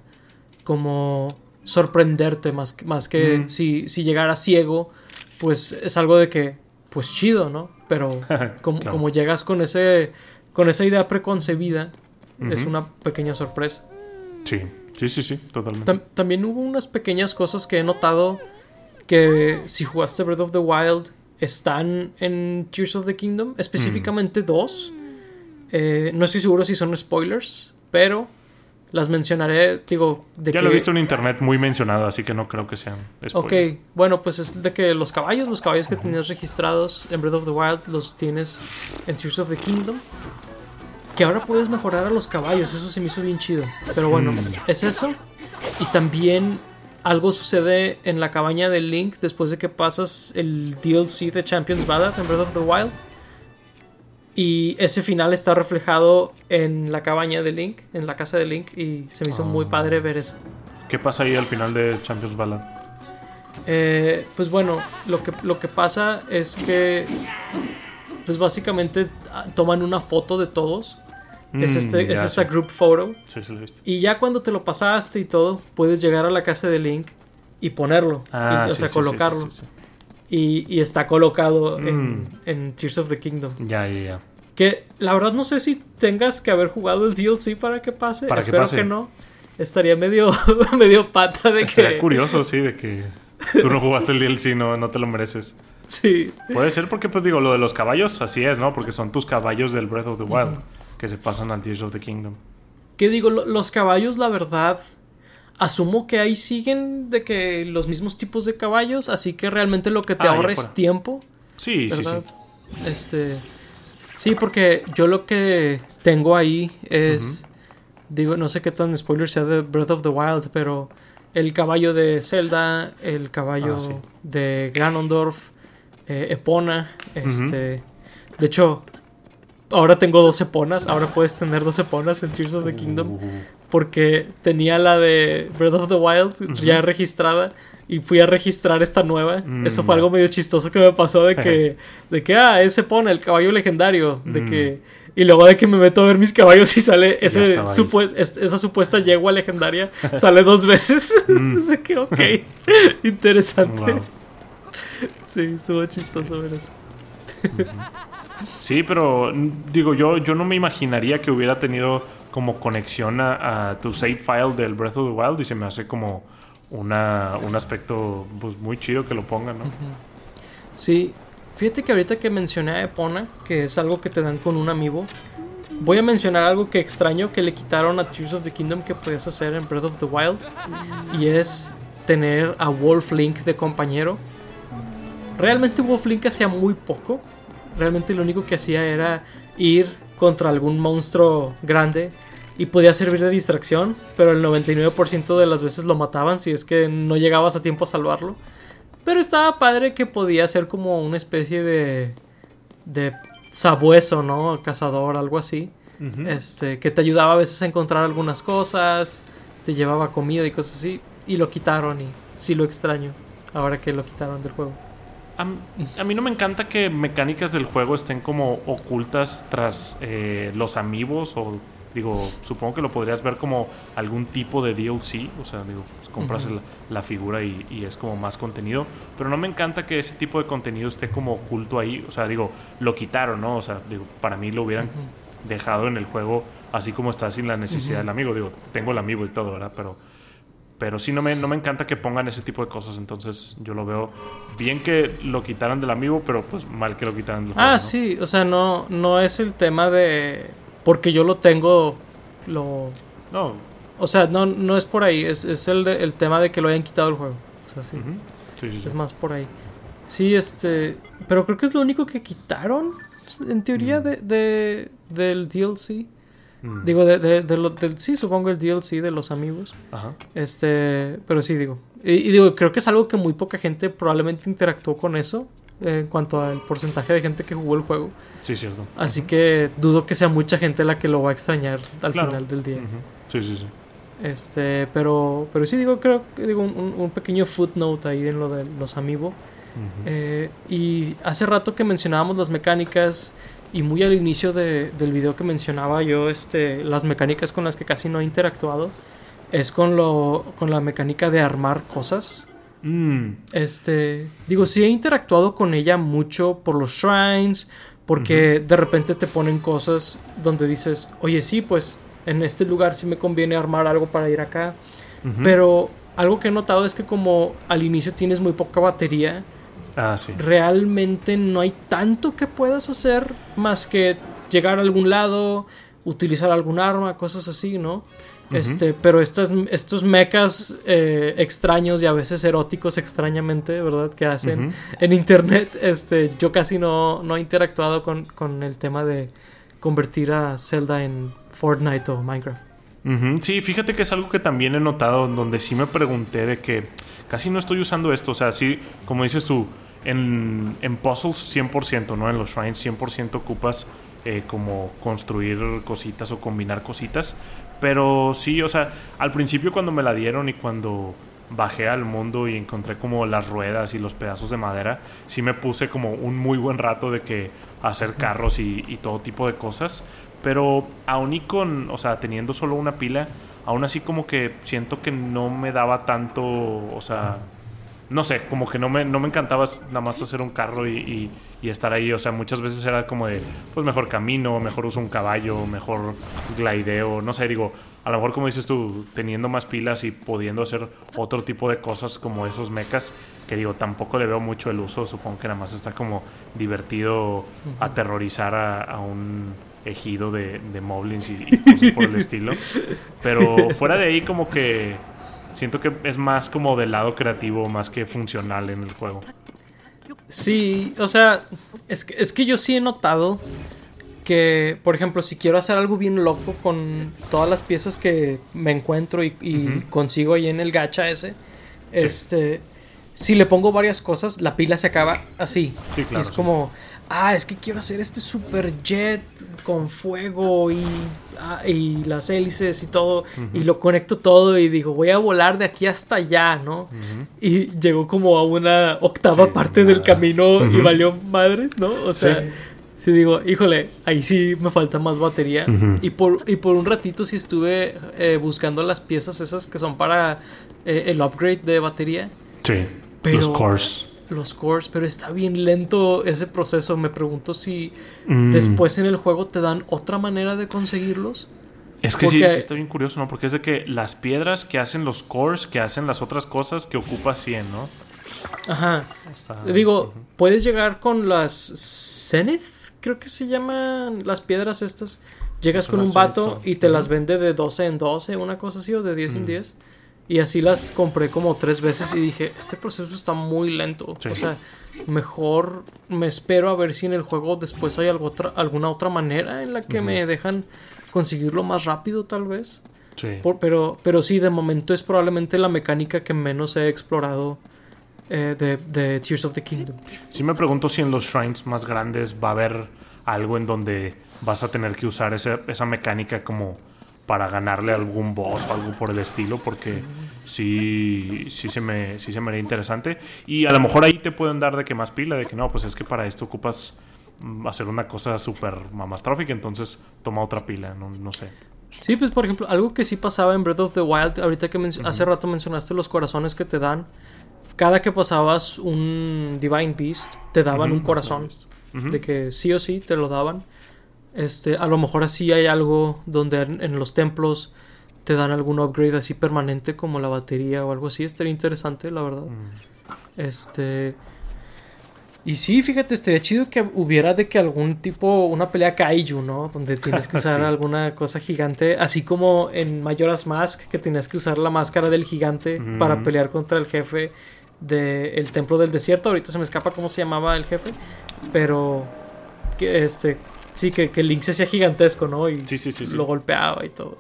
Como sorprenderte más, más que mm. si, si llegara ciego, pues es algo de que, pues chido, ¿no? Pero como, como llegas con ese con esa idea preconcebida, es una pequeña sorpresa. Sí, sí, sí, sí, totalmente. también hubo unas pequeñas cosas que he notado que si jugaste Breath of the Wild están en Tears of the Kingdom, específicamente dos. Eh, no estoy seguro si son spoilers, pero las mencionaré, digo, de ya lo he visto en internet muy mencionado, así que no creo que sean spoilers. Ok, bueno, pues es de que los caballos, los caballos que tenías registrados en Breath of the Wild, los tienes en Tears of the Kingdom. Que ahora puedes mejorar a los caballos, eso se me hizo bien chido. Pero bueno, mm. es eso. Y también algo sucede en la cabaña de Link después de que pasas el DLC de Champions Ballad en Breath of the Wild. Y ese final está reflejado en la cabaña de Link, en la casa de Link, y se me hizo muy ah. padre ver eso. ¿Qué pasa ahí al final de Champions Ballad? Eh, pues bueno, lo que, lo que pasa es que, pues básicamente ah, toman una foto de todos es, este, mm, es esta group photo. Y ya cuando te lo pasaste y todo, puedes llegar a la casa de Link y ponerlo. Ah, o sea, colocarlo. Y, y, está colocado en, mm. en, Tears of the Kingdom. Ya, ya, ya. Que la verdad no sé si tengas que haber jugado el DLC para que pase. Espero que, no. Estaría medio, medio pata de Estaría curioso, sí, de que tú no jugaste el DLC, no, no te lo mereces. Sí. Puede ser porque, pues digo, lo de los caballos, así es, ¿no? Porque son tus caballos del Breath of the Wild que se pasan al Tears of the Kingdom. ¿Qué digo? Los caballos, la verdad, asumo que ahí siguen de que los mismos tipos de caballos, así que realmente lo que te ah, ahorra es tiempo. Sí, sí, sí. Este. Sí, porque yo lo que tengo ahí es. digo, no sé qué tan spoiler sea de Breath of the Wild, pero el caballo de Zelda, el caballo Ah, sí. de Ganondorf, eh, Epona, este... De hecho, ahora tengo dos Eponas, ahora puedes tener dos Eponas en Tears of the Kingdom. Uh, porque tenía la de Breath of the Wild ya registrada y fui a registrar esta nueva. Mm, Eso fue algo medio chistoso que me pasó de que, de que ah, ese pone el caballo legendario. De Mm. que, y luego de que me meto a ver mis caballos y sale ese supues- es- esa supuesta yegua legendaria, sale dos veces. Mm. de que, ok, interesante. wow. Sí, estuvo chistoso ver eso. Sí, pero digo, yo, yo no me imaginaría que hubiera tenido como conexión a, a tu save file del Breath of the Wild y se me hace como una, un aspecto pues, muy chido que lo pongan, ¿no? Sí, fíjate que ahorita que mencioné a Epona, que es algo que te dan con un amiibo, voy a mencionar algo que extraño que le quitaron a Tears of the Kingdom que podías hacer en Breath of the Wild, y es tener a Wolf Link de compañero. Realmente Wolf Link hacía muy poco, realmente lo único que hacía era ir contra algún monstruo grande y podía servir de distracción, pero el 99% de las veces lo mataban si es que no llegabas a tiempo a salvarlo. Pero estaba padre que podía ser como una especie de. de sabueso, ¿no? Cazador, algo así. Este, que te ayudaba a veces a encontrar algunas cosas, te llevaba comida y cosas así. Y lo quitaron y sí lo extraño. Ahora que lo quitaron del juego. A mí no me encanta que mecánicas del juego estén como ocultas tras eh, los amigos o digo, supongo que lo podrías ver como algún tipo de DLC, o sea, digo, pues, compras la figura y, y es como más contenido, pero no me encanta que ese tipo de contenido esté como oculto ahí, o sea, digo, lo quitaron, ¿no? O sea, digo, para mí lo hubieran dejado en el juego así como está sin la necesidad del amigo, digo, tengo el amigo y todo, ¿verdad? Pero pero sí no me, no me encanta que pongan ese tipo de cosas, entonces yo lo veo bien que lo quitaran del amigo, pero pues mal que lo quitaran del juego. Ah, ¿no? sí, o sea, no, no es el tema de. Porque yo lo tengo. Lo. No, O sea, no, no es por ahí. Es, es el, de- el tema de que lo hayan quitado el juego. O sea, sí, sí, sí. Es más por ahí. Sí, este. Pero creo que es lo único que quitaron. En teoría, Mm. de, de- del DLC. Mm. Digo, de, de- de lo- del. Sí, supongo el DLC de los amigos. Ajá. Este. Pero sí, digo. Y, y digo, creo que es algo que muy poca gente probablemente interactuó con eso. En cuanto al porcentaje de gente que jugó el juego. Sí, cierto. Así que dudo que sea mucha gente la que lo va a extrañar al Claro. final del día. Sí, sí, sí. Este, pero, pero sí digo, creo que digo un, pequeño footnote ahí en lo de los amiibo. Eh, y hace rato que mencionábamos las mecánicas y muy al inicio de- del video que mencionaba yo, este, las mecánicas con las que casi no he interactuado, es con lo, con la mecánica de armar cosas. Mm. Este, digo, sí he interactuado con ella mucho por los shrines, porque de repente te ponen cosas donde dices, oye, sí, pues en este lugar sí me conviene armar algo para ir acá. Pero algo que he notado es que como al inicio tienes muy poca batería, Ah, sí. realmente no hay tanto que puedas hacer más que llegar a algún lado, utilizar algún arma, cosas así, ¿no? Este, pero estas, estos mechas eh, extraños y a veces eróticos extrañamente, ¿verdad? Que hacen en internet, este, yo casi no, no he interactuado con, con el tema de convertir a Zelda en Fortnite o Minecraft. Sí, fíjate que es algo que también he notado, donde sí me pregunté de que casi no estoy usando esto. O sea, sí, como dices tú, en, en puzzles 100%, ¿no? En los shrines 100% ocupas eh, como construir cositas o combinar cositas. Pero sí, o sea, al principio cuando me la dieron y cuando bajé al mundo y encontré como las ruedas y los pedazos de madera, sí me puse como un muy buen rato de que hacer carros y, y todo tipo de cosas. Pero aún y con, o sea, teniendo solo una pila, aún así como que siento que no me daba tanto, o sea, no sé, como que no me, no me encantaba nada más hacer un carro y, y- y estar ahí. O sea, muchas veces era como de, pues mejor camino, mejor uso un caballo, mejor glideo, no sé, digo, a lo mejor como dices tú, teniendo más pilas y pudiendo hacer otro tipo de cosas como esos mechas, que digo, tampoco le veo mucho el uso, supongo que nada más está como divertido aterrorizar a, a un ejido de, de moblins y, y cosas por el estilo. Pero fuera de ahí como que siento que es más como del lado creativo, más que funcional en el juego. Sí, o sea, es que, es que yo sí he notado que, por ejemplo, si quiero hacer algo bien loco con todas las piezas que me encuentro y, consigo ahí en el gacha ese, este, si le pongo varias cosas, la pila se acaba así. Sí, claro. es sí. como, ah, es que quiero hacer este super jet con fuego y, ah, y las hélices y todo. Y lo conecto todo y digo, voy a volar de aquí hasta allá, ¿no? Y llegó como a una octava Sí, parte del camino y valió madres, ¿no? O sea, Sí. sí. digo, híjole, ahí sí me falta más batería. Y, por, y por un ratito sí estuve eh, buscando las piezas esas que son para eh, el upgrade de batería. Sí. Pero- Los cores. Los cores, pero está bien lento ese proceso. Me pregunto si Mm. después en el juego te dan otra manera de conseguirlos. Es que sí, porque- sí está bien curioso, ¿no? Porque es de que las piedras que hacen los cores, que hacen las otras cosas que ocupa 100, ¿no? Ajá. Digo, puedes llegar con las Zenith, creo que se llaman las piedras estas. Llegas con un vato y te las vende de 12 en 12, una cosa así, o de 10 en 10. Y así las compré como tres veces y dije, este proceso está muy lento. Sí. O sea, mejor me espero a ver si en el juego después hay algo otra, alguna otra manera en la que me dejan conseguirlo más rápido, tal vez. Sí. Por- pero, pero sí, de momento es probablemente la mecánica que menos he explorado eh, de, de Tears of the Kingdom. Sí me pregunto si en los shrines más grandes va a haber algo en donde vas a tener que usar ese- esa mecánica como para ganarle algún boss o algo por el estilo, porque sí, sí, se me, sí se me haría interesante. Y a lo mejor ahí te pueden dar de que más pila, de que no, pues es que para esto ocupas mm, hacer una cosa súper mamastrófica, entonces toma otra pila, no, no sé. Sí, pues por ejemplo, algo que sí pasaba en Breath of the Wild, ahorita que menc- hace rato mencionaste los corazones que te dan. Cada que pasabas un Divine Beast, te daban un corazón. De que sí o sí te lo daban. Este, a lo mejor así hay algo donde en, en los templos te dan algún upgrade así permanente como la batería o algo así. Estaría interesante, la verdad. Mm. Este. Y sí, fíjate, estaría chido que hubiera de que algún tipo, una pelea kaiju, ¿no? Donde tienes que usar Sí. alguna cosa gigante, así como en Majora's Mask, que tenías que usar la máscara del gigante para pelear contra el jefe del templo del desierto. Ahorita se me escapa cómo se llamaba el jefe, pero que este, sí, que, que Link se hacía gigantesco, ¿no? Y Sí, sí, sí, lo golpeaba y todo.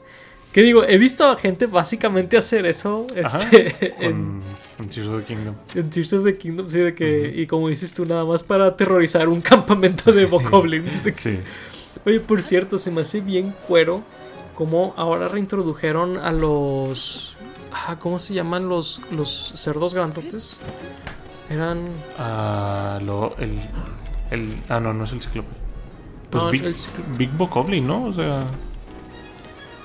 Que digo, he visto a gente básicamente hacer eso este, en, con Tears of the Kingdom. en Tears of the Kingdom, sí, de que, y como dices tú, nada más para aterrorizar un campamento de bokoblins. de que- Sí. Oye, por cierto, se me hace bien cuero como ahora reintrodujeron a los. Ah, ¿Cómo se llaman los, los cerdos grandotes? Eran. Ah, lo, el, el. Ah, no, no es el cíclope. Pues no, Big, el Big Bokoblin, ¿no? O sea,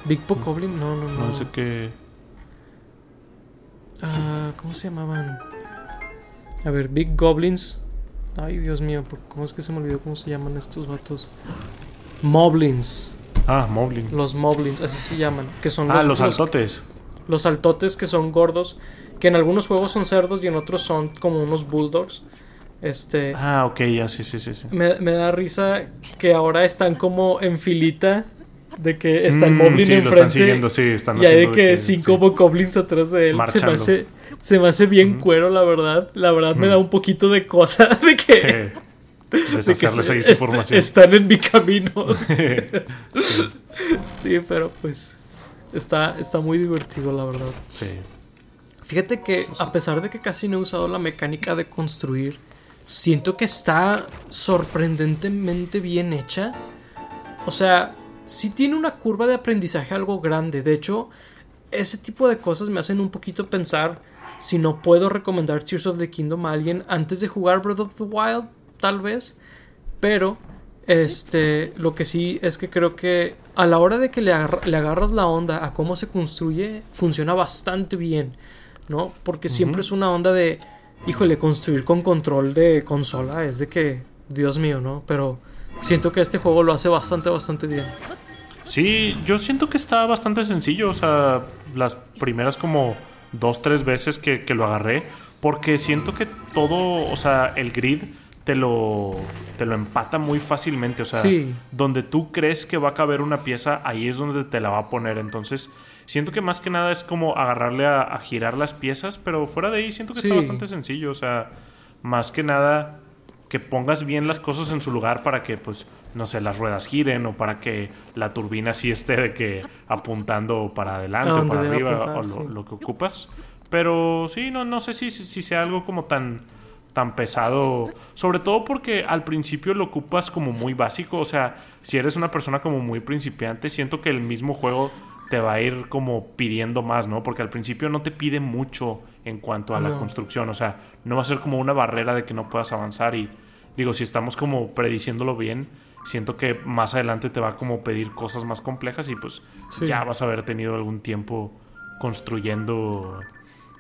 Big Bokoblin, no, no, no. no sé qué. Ah, ¿Cómo se llamaban? A ver, Big Goblins. Ay, Dios mío, ¿por- ¿cómo es que se me olvidó cómo se llaman estos vatos? Moblins. Ah, Moblin. Los Moblins, así se llaman. Que son Ah, los los, saltotes. los saltotes que son gordos. Que en algunos juegos son cerdos y en otros son como unos bulldogs. Este. Ah, ok, ya, sí, sí, sí. sí. Me, me da risa que ahora están como en filita. De que está el Mm, Moblin sí, lo están siguiendo, sí, están Y hay de haciendo que cinco sí. bokoblins atrás de él. Se me Marchando. hace, se me hace bien cuero, la verdad. La verdad me da un poquito de cosa de que, de que est- están en mi camino. sí, pero pues está, está muy divertido, la verdad. sí. Fíjate que a pesar de que casi no he usado la mecánica de construir, siento que está sorprendentemente bien hecha. O sea, sí tiene una curva de aprendizaje algo grande. De hecho, ese tipo de cosas me hacen un poquito pensar si no puedo recomendar Tears of the Kingdom a alguien antes de jugar Breath of the Wild, tal vez. Pero, este, lo que sí es que creo que a la hora de que le, agar- le agarras la onda a cómo se construye, funciona bastante bien, ¿no? Porque siempre es una onda de, híjole, construir con control de consola, es de que, Dios mío, ¿no? Pero siento que este juego lo hace bastante, bastante bien. Sí, yo siento que está bastante sencillo. O sea, las primeras como dos, tres veces que, que lo agarré. Porque siento que todo, o sea, el grid te lo, te lo empata muy fácilmente. O sea, Sí. donde tú crees que va a caber una pieza, ahí es donde te la va a poner. Entonces, siento que más que nada es como agarrarle a, a girar las piezas. Pero fuera de ahí, siento que Sí. está bastante sencillo. O sea, más que nada que pongas bien las cosas en su lugar para que, pues, no sé, las ruedas giren o para que la turbina sí esté de que apuntando para adelante o para arriba o lo, que ocupas. Pero sí, no, no sé si, si, sea algo como tan, tan pesado. Sobre todo porque al principio lo ocupas como muy básico. O sea, si eres una persona como muy principiante, siento que el mismo juego te va a ir como pidiendo más, ¿no? Porque al principio no te pide mucho en cuanto a la construcción. O sea, no va a ser como una barrera de que no puedas avanzar. Y digo, si estamos como prediciéndolo bien, siento que más adelante te va a como pedir cosas más complejas y pues ya vas a haber tenido algún tiempo construyendo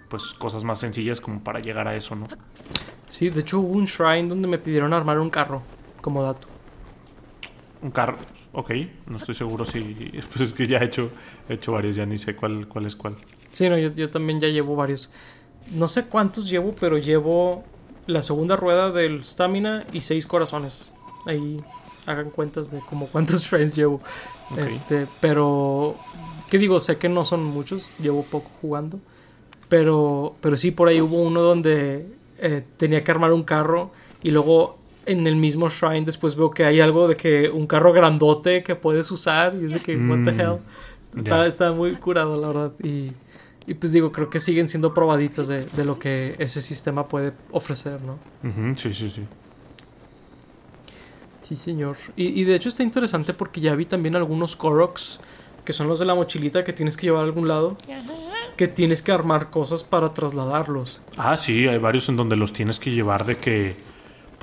pues cosas más sencillas como para llegar a eso, ¿no? Sí, de hecho hubo un shrine donde me pidieron armar un carro como dato. Un carro, ok, no estoy seguro si pues es que ya he hecho, he hecho varios, ya ni sé cuál, cuál es cuál. Sí, no, yo, yo también ya llevo varios no sé cuántos llevo, pero llevo la segunda rueda del stamina y seis corazones. Ahí hagan cuentas de como cuántos shrines llevo. Este, pero ¿qué digo? Sé que no son muchos, llevo poco jugando. Pero, pero sí, por ahí hubo uno donde eh, tenía que armar un carro y luego en el mismo shrine después veo que hay algo de que un carro grandote que puedes usar y es de que, what the mm, hell. Está, está muy curado, la verdad. Y y pues digo, creo que siguen siendo probaditas de, lo que ese sistema puede ofrecer, ¿no? sí, sí, sí. Sí, señor. Y, de hecho está interesante porque ya vi también algunos Koroks, que son los de la mochilita que tienes que llevar a algún lado, que tienes que armar cosas para trasladarlos. Ah, sí, hay varios en donde los tienes que llevar de que,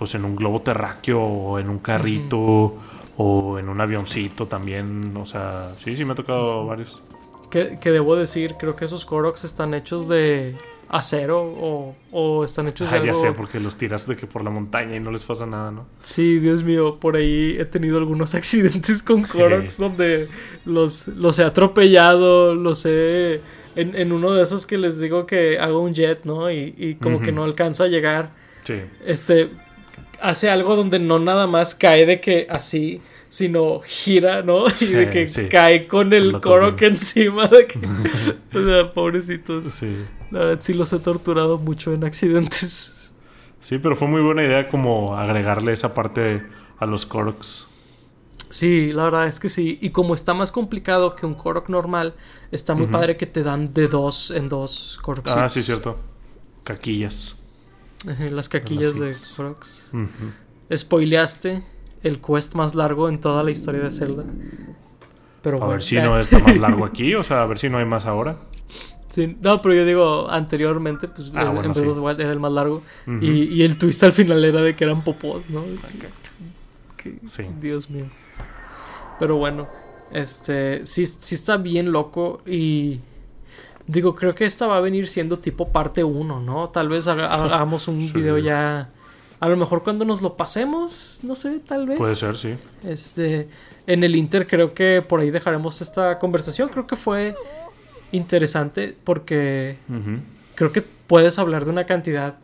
pues en un globo terráqueo o en un carrito o en un avioncito también. O sea, sí, sí me ha tocado varios. Que, debo decir, creo que esos Koroks están hechos de acero o, o están hechos de ah, ya sé, porque los tiras de que por la montaña y no les pasa nada, ¿no? Sí, Dios mío, por ahí he tenido algunos accidentes con Koroks donde los, los he atropellado, los he... En, en, uno de esos que les digo que hago un jet, ¿no? Y, y como que no alcanza a llegar. Sí. Este, hace algo donde no nada más cae de que así sino gira, ¿no? Y de que cae con el coro que encima de que... o sea, pobrecitos. Sí. La verdad sí los he torturado mucho en accidentes. Sí, pero fue muy buena idea como agregarle esa parte a los Koroks. Sí, la verdad es que sí. Y como está más complicado que un Korok normal, está muy padre que te dan de dos en dos Koroks. Ah, sí, cierto. Caquillas. Las caquillas de Koroks. Spoileaste el quest más largo en toda la historia de Zelda. Pero a ver si no está más largo aquí, o sea, a ver si no hay más ahora. Sí, no, pero yo digo, anteriormente, pues ah, en era el más largo. y, el twist al final era de que eran popos, ¿no? sí. Dios mío. Pero bueno, este, sí, sí está bien loco y... Digo, creo que esta va a venir siendo tipo parte 1, ¿no? Tal vez hagamos un video ya a lo mejor cuando nos lo pasemos, no sé, tal vez. Puede ser, sí. Este, en el Inter creo que por ahí dejaremos esta conversación. Creo que fue interesante porque creo que puedes hablar de una cantidad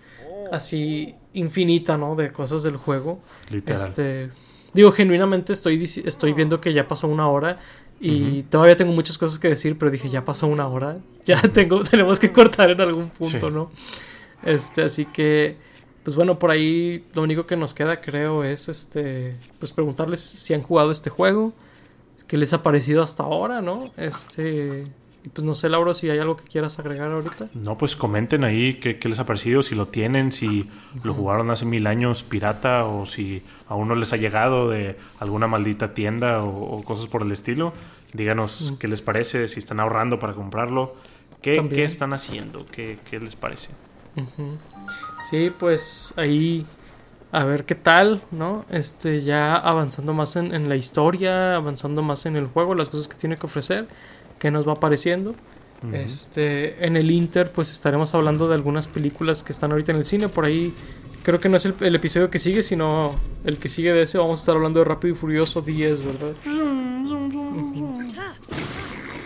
así infinita, ¿no? De cosas del juego. Literal. Este, digo, genuinamente estoy, estoy viendo que ya pasó una hora y todavía tengo muchas cosas que decir, pero dije, ya pasó una hora. Ya tengo, tenemos que cortar en algún punto, ¿no? Este, así que pues bueno, por ahí lo único que nos queda, creo, es este, pues preguntarles si han jugado este juego, qué les ha parecido hasta ahora, ¿no? Este, y pues no sé, Lauro, si hay algo que quieras agregar ahorita. No, pues comenten ahí qué, les ha parecido, si lo tienen, si lo jugaron hace mil años pirata o si a uno les ha llegado de alguna maldita tienda o, cosas por el estilo. Díganos qué les parece, si están ahorrando para comprarlo, qué, qué están haciendo, qué, qué les parece. Sí, pues ahí a ver qué tal, ¿no? Este, ya avanzando más en, la historia, avanzando más en el juego, las cosas que tiene que ofrecer, que nos va apareciendo. Este, en el Inter, pues estaremos hablando de algunas películas que están ahorita en el cine. Por ahí, creo que no es el, episodio que sigue, sino el que sigue de ese. Vamos a estar hablando de Rápido y Furioso 10, ¿verdad?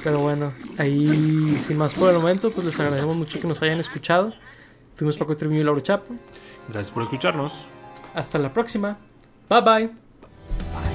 Pero bueno, ahí, sin más por el momento, pues les agradecemos mucho que nos hayan escuchado. Fuimos Paco Treviño y Lauro Chapo. Gracias por escucharnos. Hasta la próxima. Bye bye.